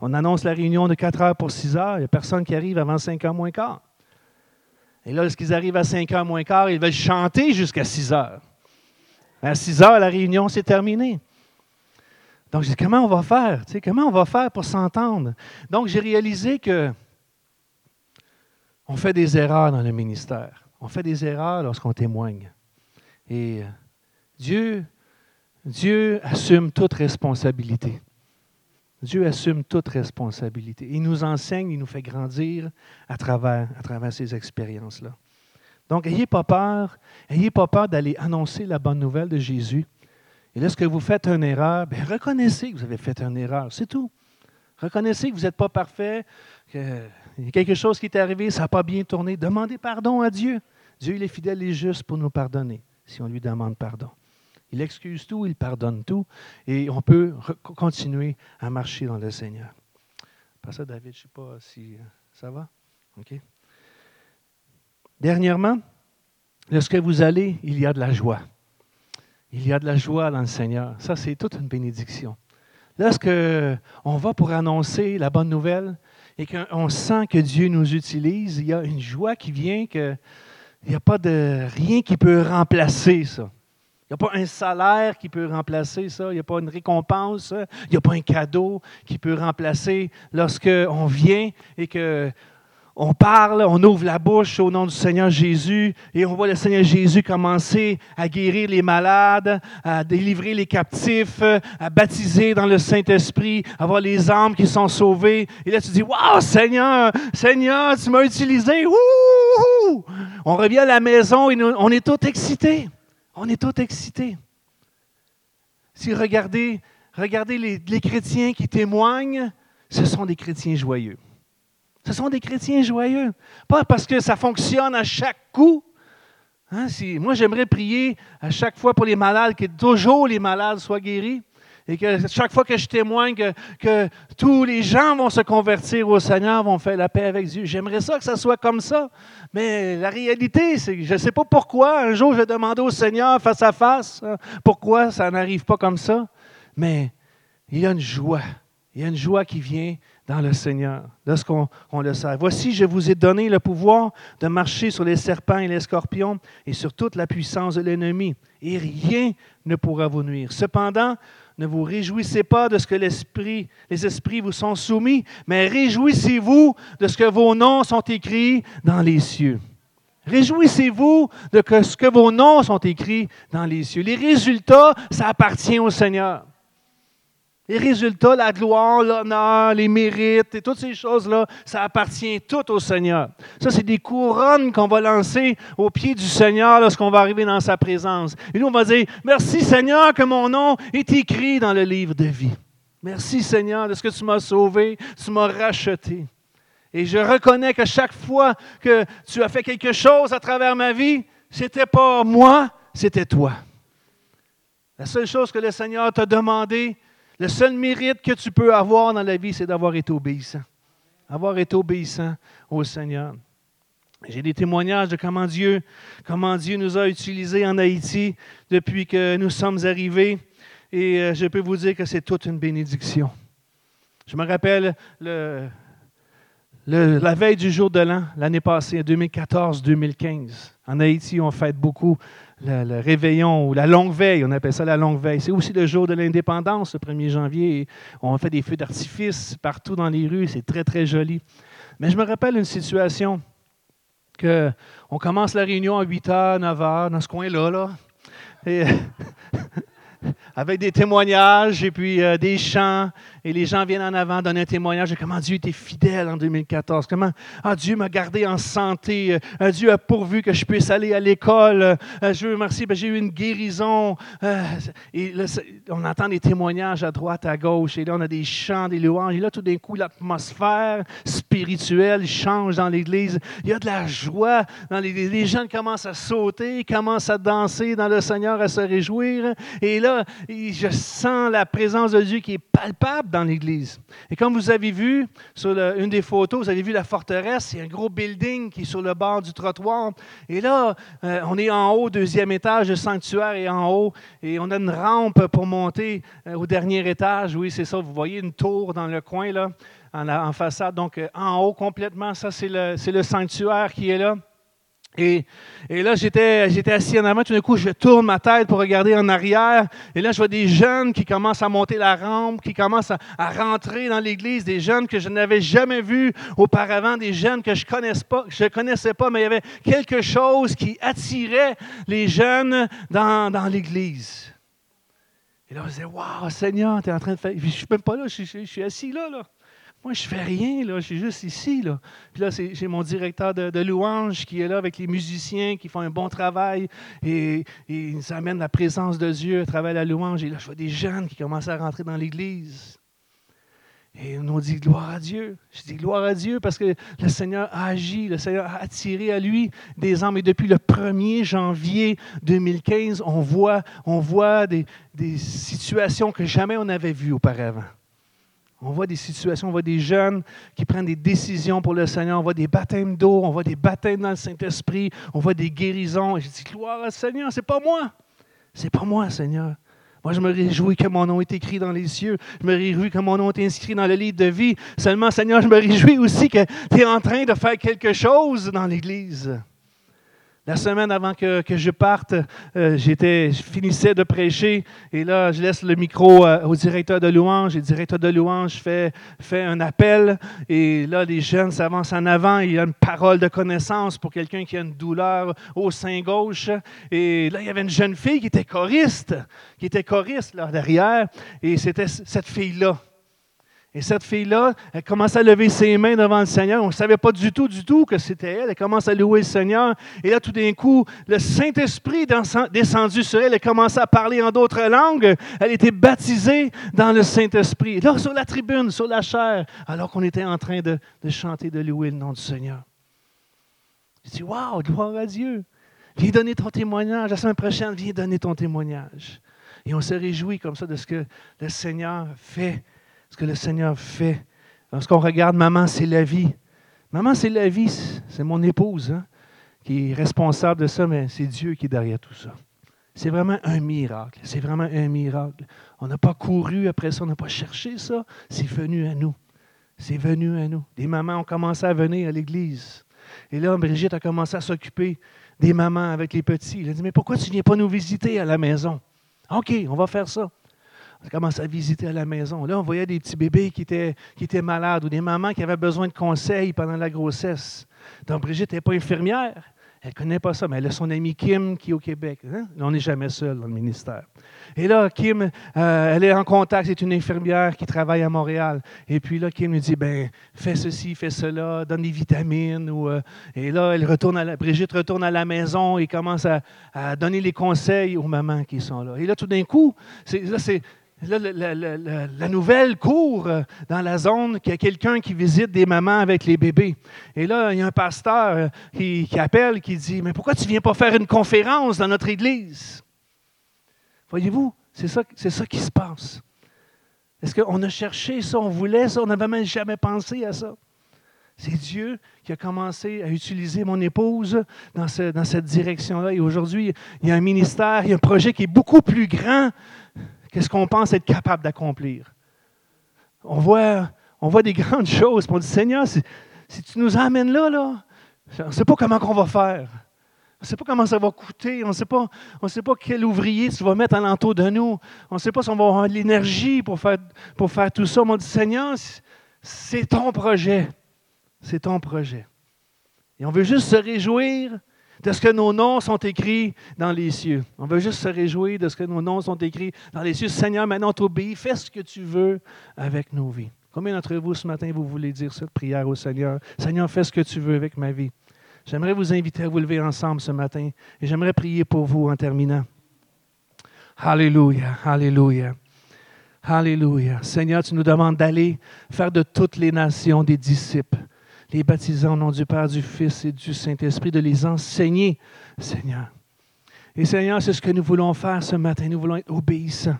On annonce la réunion de 4 heures pour 6 heures. Il n'y a personne qui arrive avant 5 heures moins quart. Et là, lorsqu'ils arrivent à 5 heures moins quart, ils veulent chanter jusqu'à 6 heures. À 6 heures, la réunion, s'est terminée. Donc, je dis, comment on va faire? comment on va faire pour s'entendre? Donc, j'ai réalisé que on fait des erreurs dans le ministère. On fait des erreurs lorsqu'on témoigne. Et euh, Dieu, Dieu assume toute responsabilité. Dieu assume toute responsabilité. Il nous enseigne, il nous fait grandir à travers, ces expériences-là. Donc, n'ayez pas peur, n'ayez pas peur d'aller annoncer la bonne nouvelle de Jésus. Et lorsque vous faites une erreur, bien, reconnaissez que vous avez fait une erreur, c'est tout. Reconnaissez que vous n'êtes pas parfait, qu'il y a quelque chose qui est arrivé, ça n'a pas bien tourné. Demandez pardon à Dieu. Dieu, il est fidèle et juste pour nous pardonner si on lui demande pardon. Il excuse tout, il pardonne tout, et on peut continuer à marcher dans le Seigneur. Pas ça, David, je ne sais pas si euh, ça va? Dernièrement, lorsque vous allez, il y a de la joie. Il y a de la joie dans le Seigneur. Ça, c'est toute une bénédiction. Lorsque on va pour annoncer la bonne nouvelle et qu'on sent que Dieu nous utilise, il y a une joie qui vient que il n'y a pas de rien qui peut remplacer ça. Il n'y a pas un salaire qui peut remplacer ça. Il n'y a pas une récompense. Il n'y a pas un cadeau qui peut remplacer lorsqu'on vient et que on parle, on ouvre la bouche au nom du Seigneur Jésus et on voit le Seigneur Jésus commencer à guérir les malades, à délivrer les captifs, à baptiser dans le Saint-Esprit, à voir les âmes qui sont sauvées. Et là, tu dis, Waouh, Seigneur, Seigneur, tu m'as utilisé. On revient à la maison et on est tout excités. On est tout excités. Si regardez, regardez les chrétiens qui témoignent, ce sont des chrétiens joyeux. Ce sont des chrétiens joyeux. Pas parce que ça fonctionne à chaque coup. Hein, moi, j'aimerais prier à chaque fois pour les malades, que toujours les malades soient guéris. Et que chaque fois que je témoigne que, tous les gens vont se convertir au Seigneur, vont faire la paix avec Dieu. J'aimerais ça que ça soit comme ça. Mais la réalité, c'est que je ne sais pas pourquoi. Un jour, je vais demander au Seigneur face à face hein, pourquoi ça n'arrive pas comme ça. Mais il y a une joie. Il y a une joie qui vient dans le Seigneur, lorsqu'on on le sait. Voici, je vous ai donné le pouvoir de marcher sur les serpents et les scorpions et sur toute la puissance de l'ennemi, et rien ne pourra vous nuire. Cependant, ne vous réjouissez pas de ce que les esprits vous sont soumis, mais réjouissez-vous de ce que vos noms sont écrits dans les cieux. Réjouissez-vous de ce que vos noms sont écrits dans les cieux. Les résultats, ça appartient au Seigneur. Les résultats, la gloire, l'honneur, les mérites et toutes ces choses-là, ça appartient tout au Seigneur. Ça, c'est des couronnes qu'on va lancer au pied du Seigneur lorsqu'on va arriver dans sa présence. Et nous, on va dire, merci Seigneur que mon nom est écrit dans le livre de vie. Merci Seigneur de ce que tu m'as sauvé, tu m'as racheté. Et je reconnais que chaque fois que tu as fait quelque chose à travers ma vie, c'était pas moi, c'était toi. La seule chose que le Seigneur t'a demandé, le seul mérite que tu peux avoir dans la vie, c'est d'avoir été obéissant. Avoir été obéissant au Seigneur. J'ai des témoignages de comment Dieu, comment Dieu nous a utilisés en Haïti depuis que nous sommes arrivés. Et euh, je peux vous dire que c'est toute une bénédiction. Je me rappelle le, la veille du jour de l'an, l'année passée, 2014-2015. En Haïti, on fête beaucoup le, réveillon ou la longue veille, on appelle ça la longue veille. C'est aussi le jour de l'indépendance, le 1er janvier. On fait des feux d'artifice partout dans les rues, c'est très, très joli. Mais je me rappelle une situation que on commence la réunion à 8 h, 9 h, dans ce coin-là. Là. avec des témoignages et puis euh, des chants. Et les gens viennent en avant donner un témoignage de comment Dieu était fidèle en 2014. Comment ah, Dieu m'a gardé en santé. Euh, Dieu a pourvu que je puisse aller à l'école. Euh, je veux merci, ben, j'ai eu une guérison. et là, on entend des témoignages à droite, à gauche. Et là, on a des chants, des louanges. Et là, tout d'un coup, l'atmosphère spirituelle change dans l'Église. Il y a de la joie. Dans les, les gens commencent à sauter, commencent à danser dans le Seigneur, à se réjouir. Et là, je sens la présence de Dieu qui est palpable l'Église. Et comme vous avez vu sur une des photos, vous avez vu la forteresse, c'est un gros building qui est sur le bord du trottoir. Et là, euh, on est en haut, deuxième étage, le sanctuaire est en haut, et on a une rampe pour monter euh, au dernier étage. Oui, c'est ça, vous voyez une tour dans le coin, là, en, en façade. Donc, euh, en haut complètement, ça, c'est le, le sanctuaire qui est là. Et, là, j'étais, assis en avant, tout d'un coup, je tourne ma tête pour regarder en arrière. Et là, je vois des jeunes qui commencent à monter la rampe, qui commencent à, rentrer dans l'église, des jeunes que je n'avais jamais vus auparavant, des jeunes que je ne pas, connaissais pas, mais il y avait quelque chose qui attirait les jeunes dans, dans l'église. Et là, je disais, Waouh, Seigneur, tu es en train de faire. Je ne suis même pas là, je, je suis assis là, là. Moi, je fais rien, là. Je suis juste ici, là. Puis là, j'ai mon directeur de, louange qui est là avec les musiciens qui font un bon travail et, ils amènent la présence de Dieu à travers la louange. Et là, je vois des jeunes qui commencent à rentrer dans l'Église. Et on dit gloire à Dieu. Je dis gloire à Dieu parce que le Seigneur a agi, le Seigneur a attiré à lui des hommes. Et depuis le 1er janvier 2015, on voit, des situations que jamais on n'avait vues auparavant. On voit des situations, on voit des jeunes qui prennent des décisions pour le Seigneur, on voit des baptêmes d'eau, on voit des baptêmes dans le Saint-Esprit, on voit des guérisons. Et je dis, gloire au Seigneur, c'est pas moi. C'est pas moi, Seigneur. Moi, je me réjouis que mon nom est écrit dans les cieux. Je me réjouis que mon nom est inscrit dans le livre de vie. Seulement, Seigneur, je me réjouis aussi que tu es en train de faire quelque chose dans l'Église. La semaine avant que, je parte, euh, je finissais de prêcher et là, je laisse le micro euh, au directeur de louange. Et le directeur de louange fait, fait un appel et là, les jeunes s'avancent en avant. Il y a une parole de connaissance pour quelqu'un qui a une douleur au sein gauche. Et là, il y avait une jeune fille qui était choriste, qui était choriste là derrière. Et c'était cette fille-là et cette fille-là, elle commence à lever ses mains devant le Seigneur. On ne savait pas du tout, du tout que c'était elle. Elle commence à louer le Seigneur. Et là, tout d'un coup, le Saint-Esprit est descendu sur elle. Elle commence à parler en d'autres langues. Elle était baptisée dans le Saint-Esprit. Là, sur la tribune, sur la chair, alors qu'on était en train de, chanter, de louer le nom du Seigneur. Je dis, waouh, gloire à Dieu. Viens donner ton témoignage. La semaine prochaine, viens donner ton témoignage. Et on se réjouit comme ça de ce que le Seigneur fait ce que le Seigneur fait. Lorsqu'on regarde Maman, c'est la vie. Maman, c'est la vie, c'est mon épouse hein, qui est responsable de ça, mais c'est Dieu qui est derrière tout ça. C'est vraiment un miracle. C'est vraiment un miracle. On n'a pas couru après ça, on n'a pas cherché ça. C'est venu à nous. C'est venu à nous. Des mamans ont commencé à venir à l'église. Et là, Brigitte a commencé à s'occuper des mamans avec les petits. Elle a dit Mais pourquoi tu ne viens pas nous visiter à la maison OK, on va faire ça. On commence à visiter à la maison. Là, on voyait des petits bébés qui étaient, qui étaient malades ou des mamans qui avaient besoin de conseils pendant la grossesse. Donc, Brigitte n'est pas infirmière. Elle ne connaît pas ça, mais elle a son amie Kim qui est au Québec. Hein? On n'est jamais seul dans le ministère. Et là, Kim, euh, elle est en contact, c'est une infirmière qui travaille à Montréal. Et puis là, Kim lui dit, ben, fais ceci, fais cela, donne des vitamines. Ou, euh, et là, elle retourne à Brigitte retourne à la maison et commence à, à, donner les conseils aux mamans qui sont là. Et là, tout d'un coup, là, c'est la, nouvelle court euh, dans la zone qu'il y a quelqu'un qui visite des mamans avec les bébés. Et là, il y a un pasteur euh, qui, appelle, qui dit, mais pourquoi tu ne viens pas faire une conférence dans notre église? Voyez-vous, c'est ça, qui se passe. Est-ce qu'on a cherché ça, on voulait ça, on n'avait même jamais pensé à ça? C'est Dieu qui a commencé à utiliser mon épouse dans, dans cette direction-là. Et aujourd'hui, il y a un ministère, il y a un projet qui est beaucoup plus grand qu'est-ce qu'on pense être capable d'accomplir? On voit, on voit des grandes choses, on dit, Seigneur, si, tu nous amènes là, là, on ne sait pas comment on va faire. On ne sait pas comment ça va coûter. On ne sait pas, quel ouvrier tu vas mettre alentour de nous. On ne sait pas si on va avoir l'énergie pour faire, pour faire tout ça. On dit, Seigneur, c'est ton projet. C'est ton projet. Et on veut juste se réjouir de ce que nos noms sont écrits dans les cieux. On veut juste se réjouir de ce que nos noms sont écrits dans les cieux. Seigneur, maintenant t'obéis, fais ce que tu veux avec nos vies. Combien d'entre vous ce matin, vous voulez dire cette prière au Seigneur? Seigneur, fais ce que tu veux avec ma vie. J'aimerais vous inviter à vous lever ensemble ce matin et j'aimerais prier pour vous en terminant. Alléluia, Alléluia. Alléluia. Seigneur, tu nous demandes d'aller faire de toutes les nations des disciples les baptisant au nom du Père, du Fils et du Saint-Esprit, de les enseigner, Seigneur. Et Seigneur, c'est ce que nous voulons faire ce matin. Nous voulons être obéissants.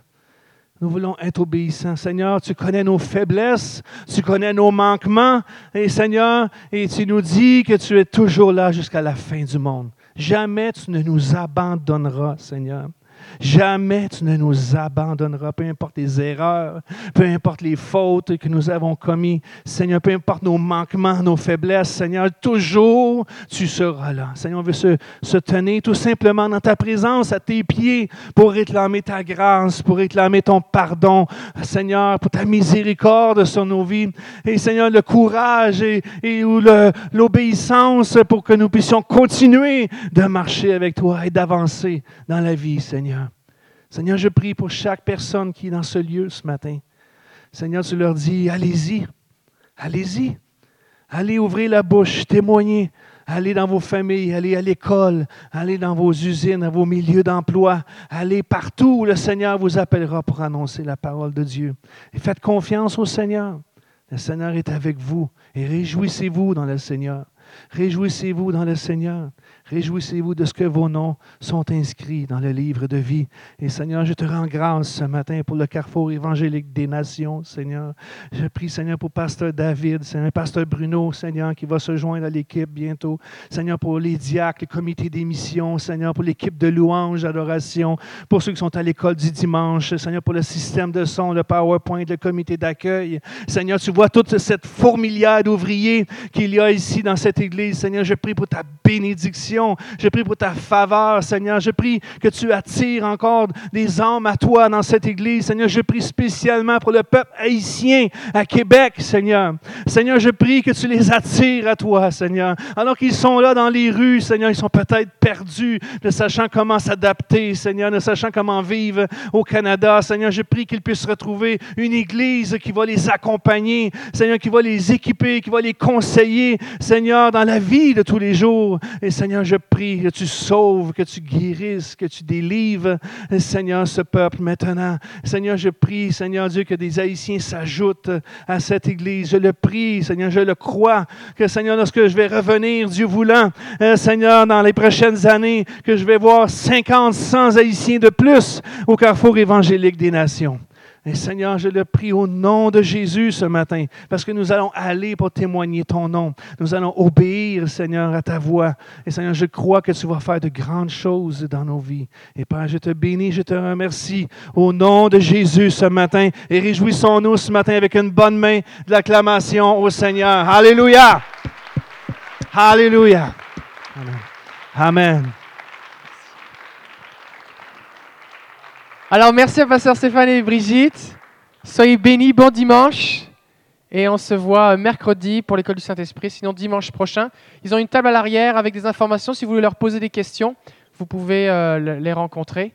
Nous voulons être obéissants. Seigneur, tu connais nos faiblesses, tu connais nos manquements. Et Seigneur, et tu nous dis que tu es toujours là jusqu'à la fin du monde. Jamais tu ne nous abandonneras, Seigneur. Jamais tu ne nous abandonneras, peu importe les erreurs, peu importe les fautes que nous avons commises. Seigneur, peu importe nos manquements, nos faiblesses, Seigneur, toujours tu seras là. Seigneur, on veut se, tenir tout simplement dans ta présence, à tes pieds, pour réclamer ta grâce, pour réclamer ton pardon, Seigneur, pour ta miséricorde sur nos vies. Et Seigneur, le courage et, et l'obéissance pour que nous puissions continuer de marcher avec toi et d'avancer dans la vie, Seigneur. Seigneur, je prie pour chaque personne qui est dans ce lieu ce matin. Seigneur, tu leur dis, allez-y, allez-y, allez ouvrir la bouche, témoignez, allez dans vos familles, allez à l'école, allez dans vos usines, dans vos milieux d'emploi, allez partout où le Seigneur vous appellera pour annoncer la parole de Dieu. Et faites confiance au Seigneur. Le Seigneur est avec vous et réjouissez-vous dans le Seigneur. Réjouissez-vous dans le Seigneur. Réjouissez-vous de ce que vos noms sont inscrits dans le livre de vie. Et Seigneur, je te rends grâce ce matin pour le carrefour évangélique des nations, Seigneur. Je prie, Seigneur, pour Pasteur David, Seigneur, Pasteur Bruno, Seigneur, qui va se joindre à l'équipe bientôt. Seigneur, pour les diacres, le comité d'émission, Seigneur, pour l'équipe de louange, d'adoration, pour ceux qui sont à l'école du dimanche, Seigneur, pour le système de son, le PowerPoint, le comité d'accueil. Seigneur, tu vois toute cette fourmilière d'ouvriers qu'il y a ici dans cette église. Seigneur, je prie pour ta je prie pour ta faveur, Seigneur. Je prie que tu attires encore des âmes à toi dans cette église. Seigneur, je prie spécialement pour le peuple haïtien à Québec, Seigneur. Seigneur, je prie que tu les attires à toi, Seigneur. Alors qu'ils sont là dans les rues, Seigneur, ils sont peut-être perdus, ne sachant comment s'adapter, Seigneur, ne sachant comment vivre au Canada. Seigneur, je prie qu'ils puissent retrouver une église qui va les accompagner, Seigneur, qui va les équiper, qui va les conseiller, Seigneur, dans la vie de tous les jours. Et Seigneur, je prie que tu sauves, que tu guérisses, que tu délivres, Seigneur, ce peuple maintenant. Seigneur, je prie, Seigneur Dieu, que des Haïtiens s'ajoutent à cette Église. Je le prie, Seigneur, je le crois, que Seigneur, lorsque je vais revenir, Dieu voulant, euh, Seigneur, dans les prochaines années, que je vais voir 50, 100 Haïtiens de plus au carrefour évangélique des nations. Et Seigneur, je le prie au nom de Jésus ce matin, parce que nous allons aller pour témoigner ton nom. Nous allons obéir, Seigneur, à ta voix. Et Seigneur, je crois que tu vas faire de grandes choses dans nos vies. Et Père, je te bénis, je te remercie au nom de Jésus ce matin. Et réjouissons-nous ce matin avec une bonne main de l'acclamation au Seigneur. Alléluia. Alléluia. Amen. Amen. Alors merci à Pasteur Stéphane et Brigitte. Soyez bénis, bon dimanche. Et on se voit mercredi pour l'école du Saint-Esprit, sinon dimanche prochain. Ils ont une table à l'arrière avec des informations. Si vous voulez leur poser des questions, vous pouvez euh, les rencontrer.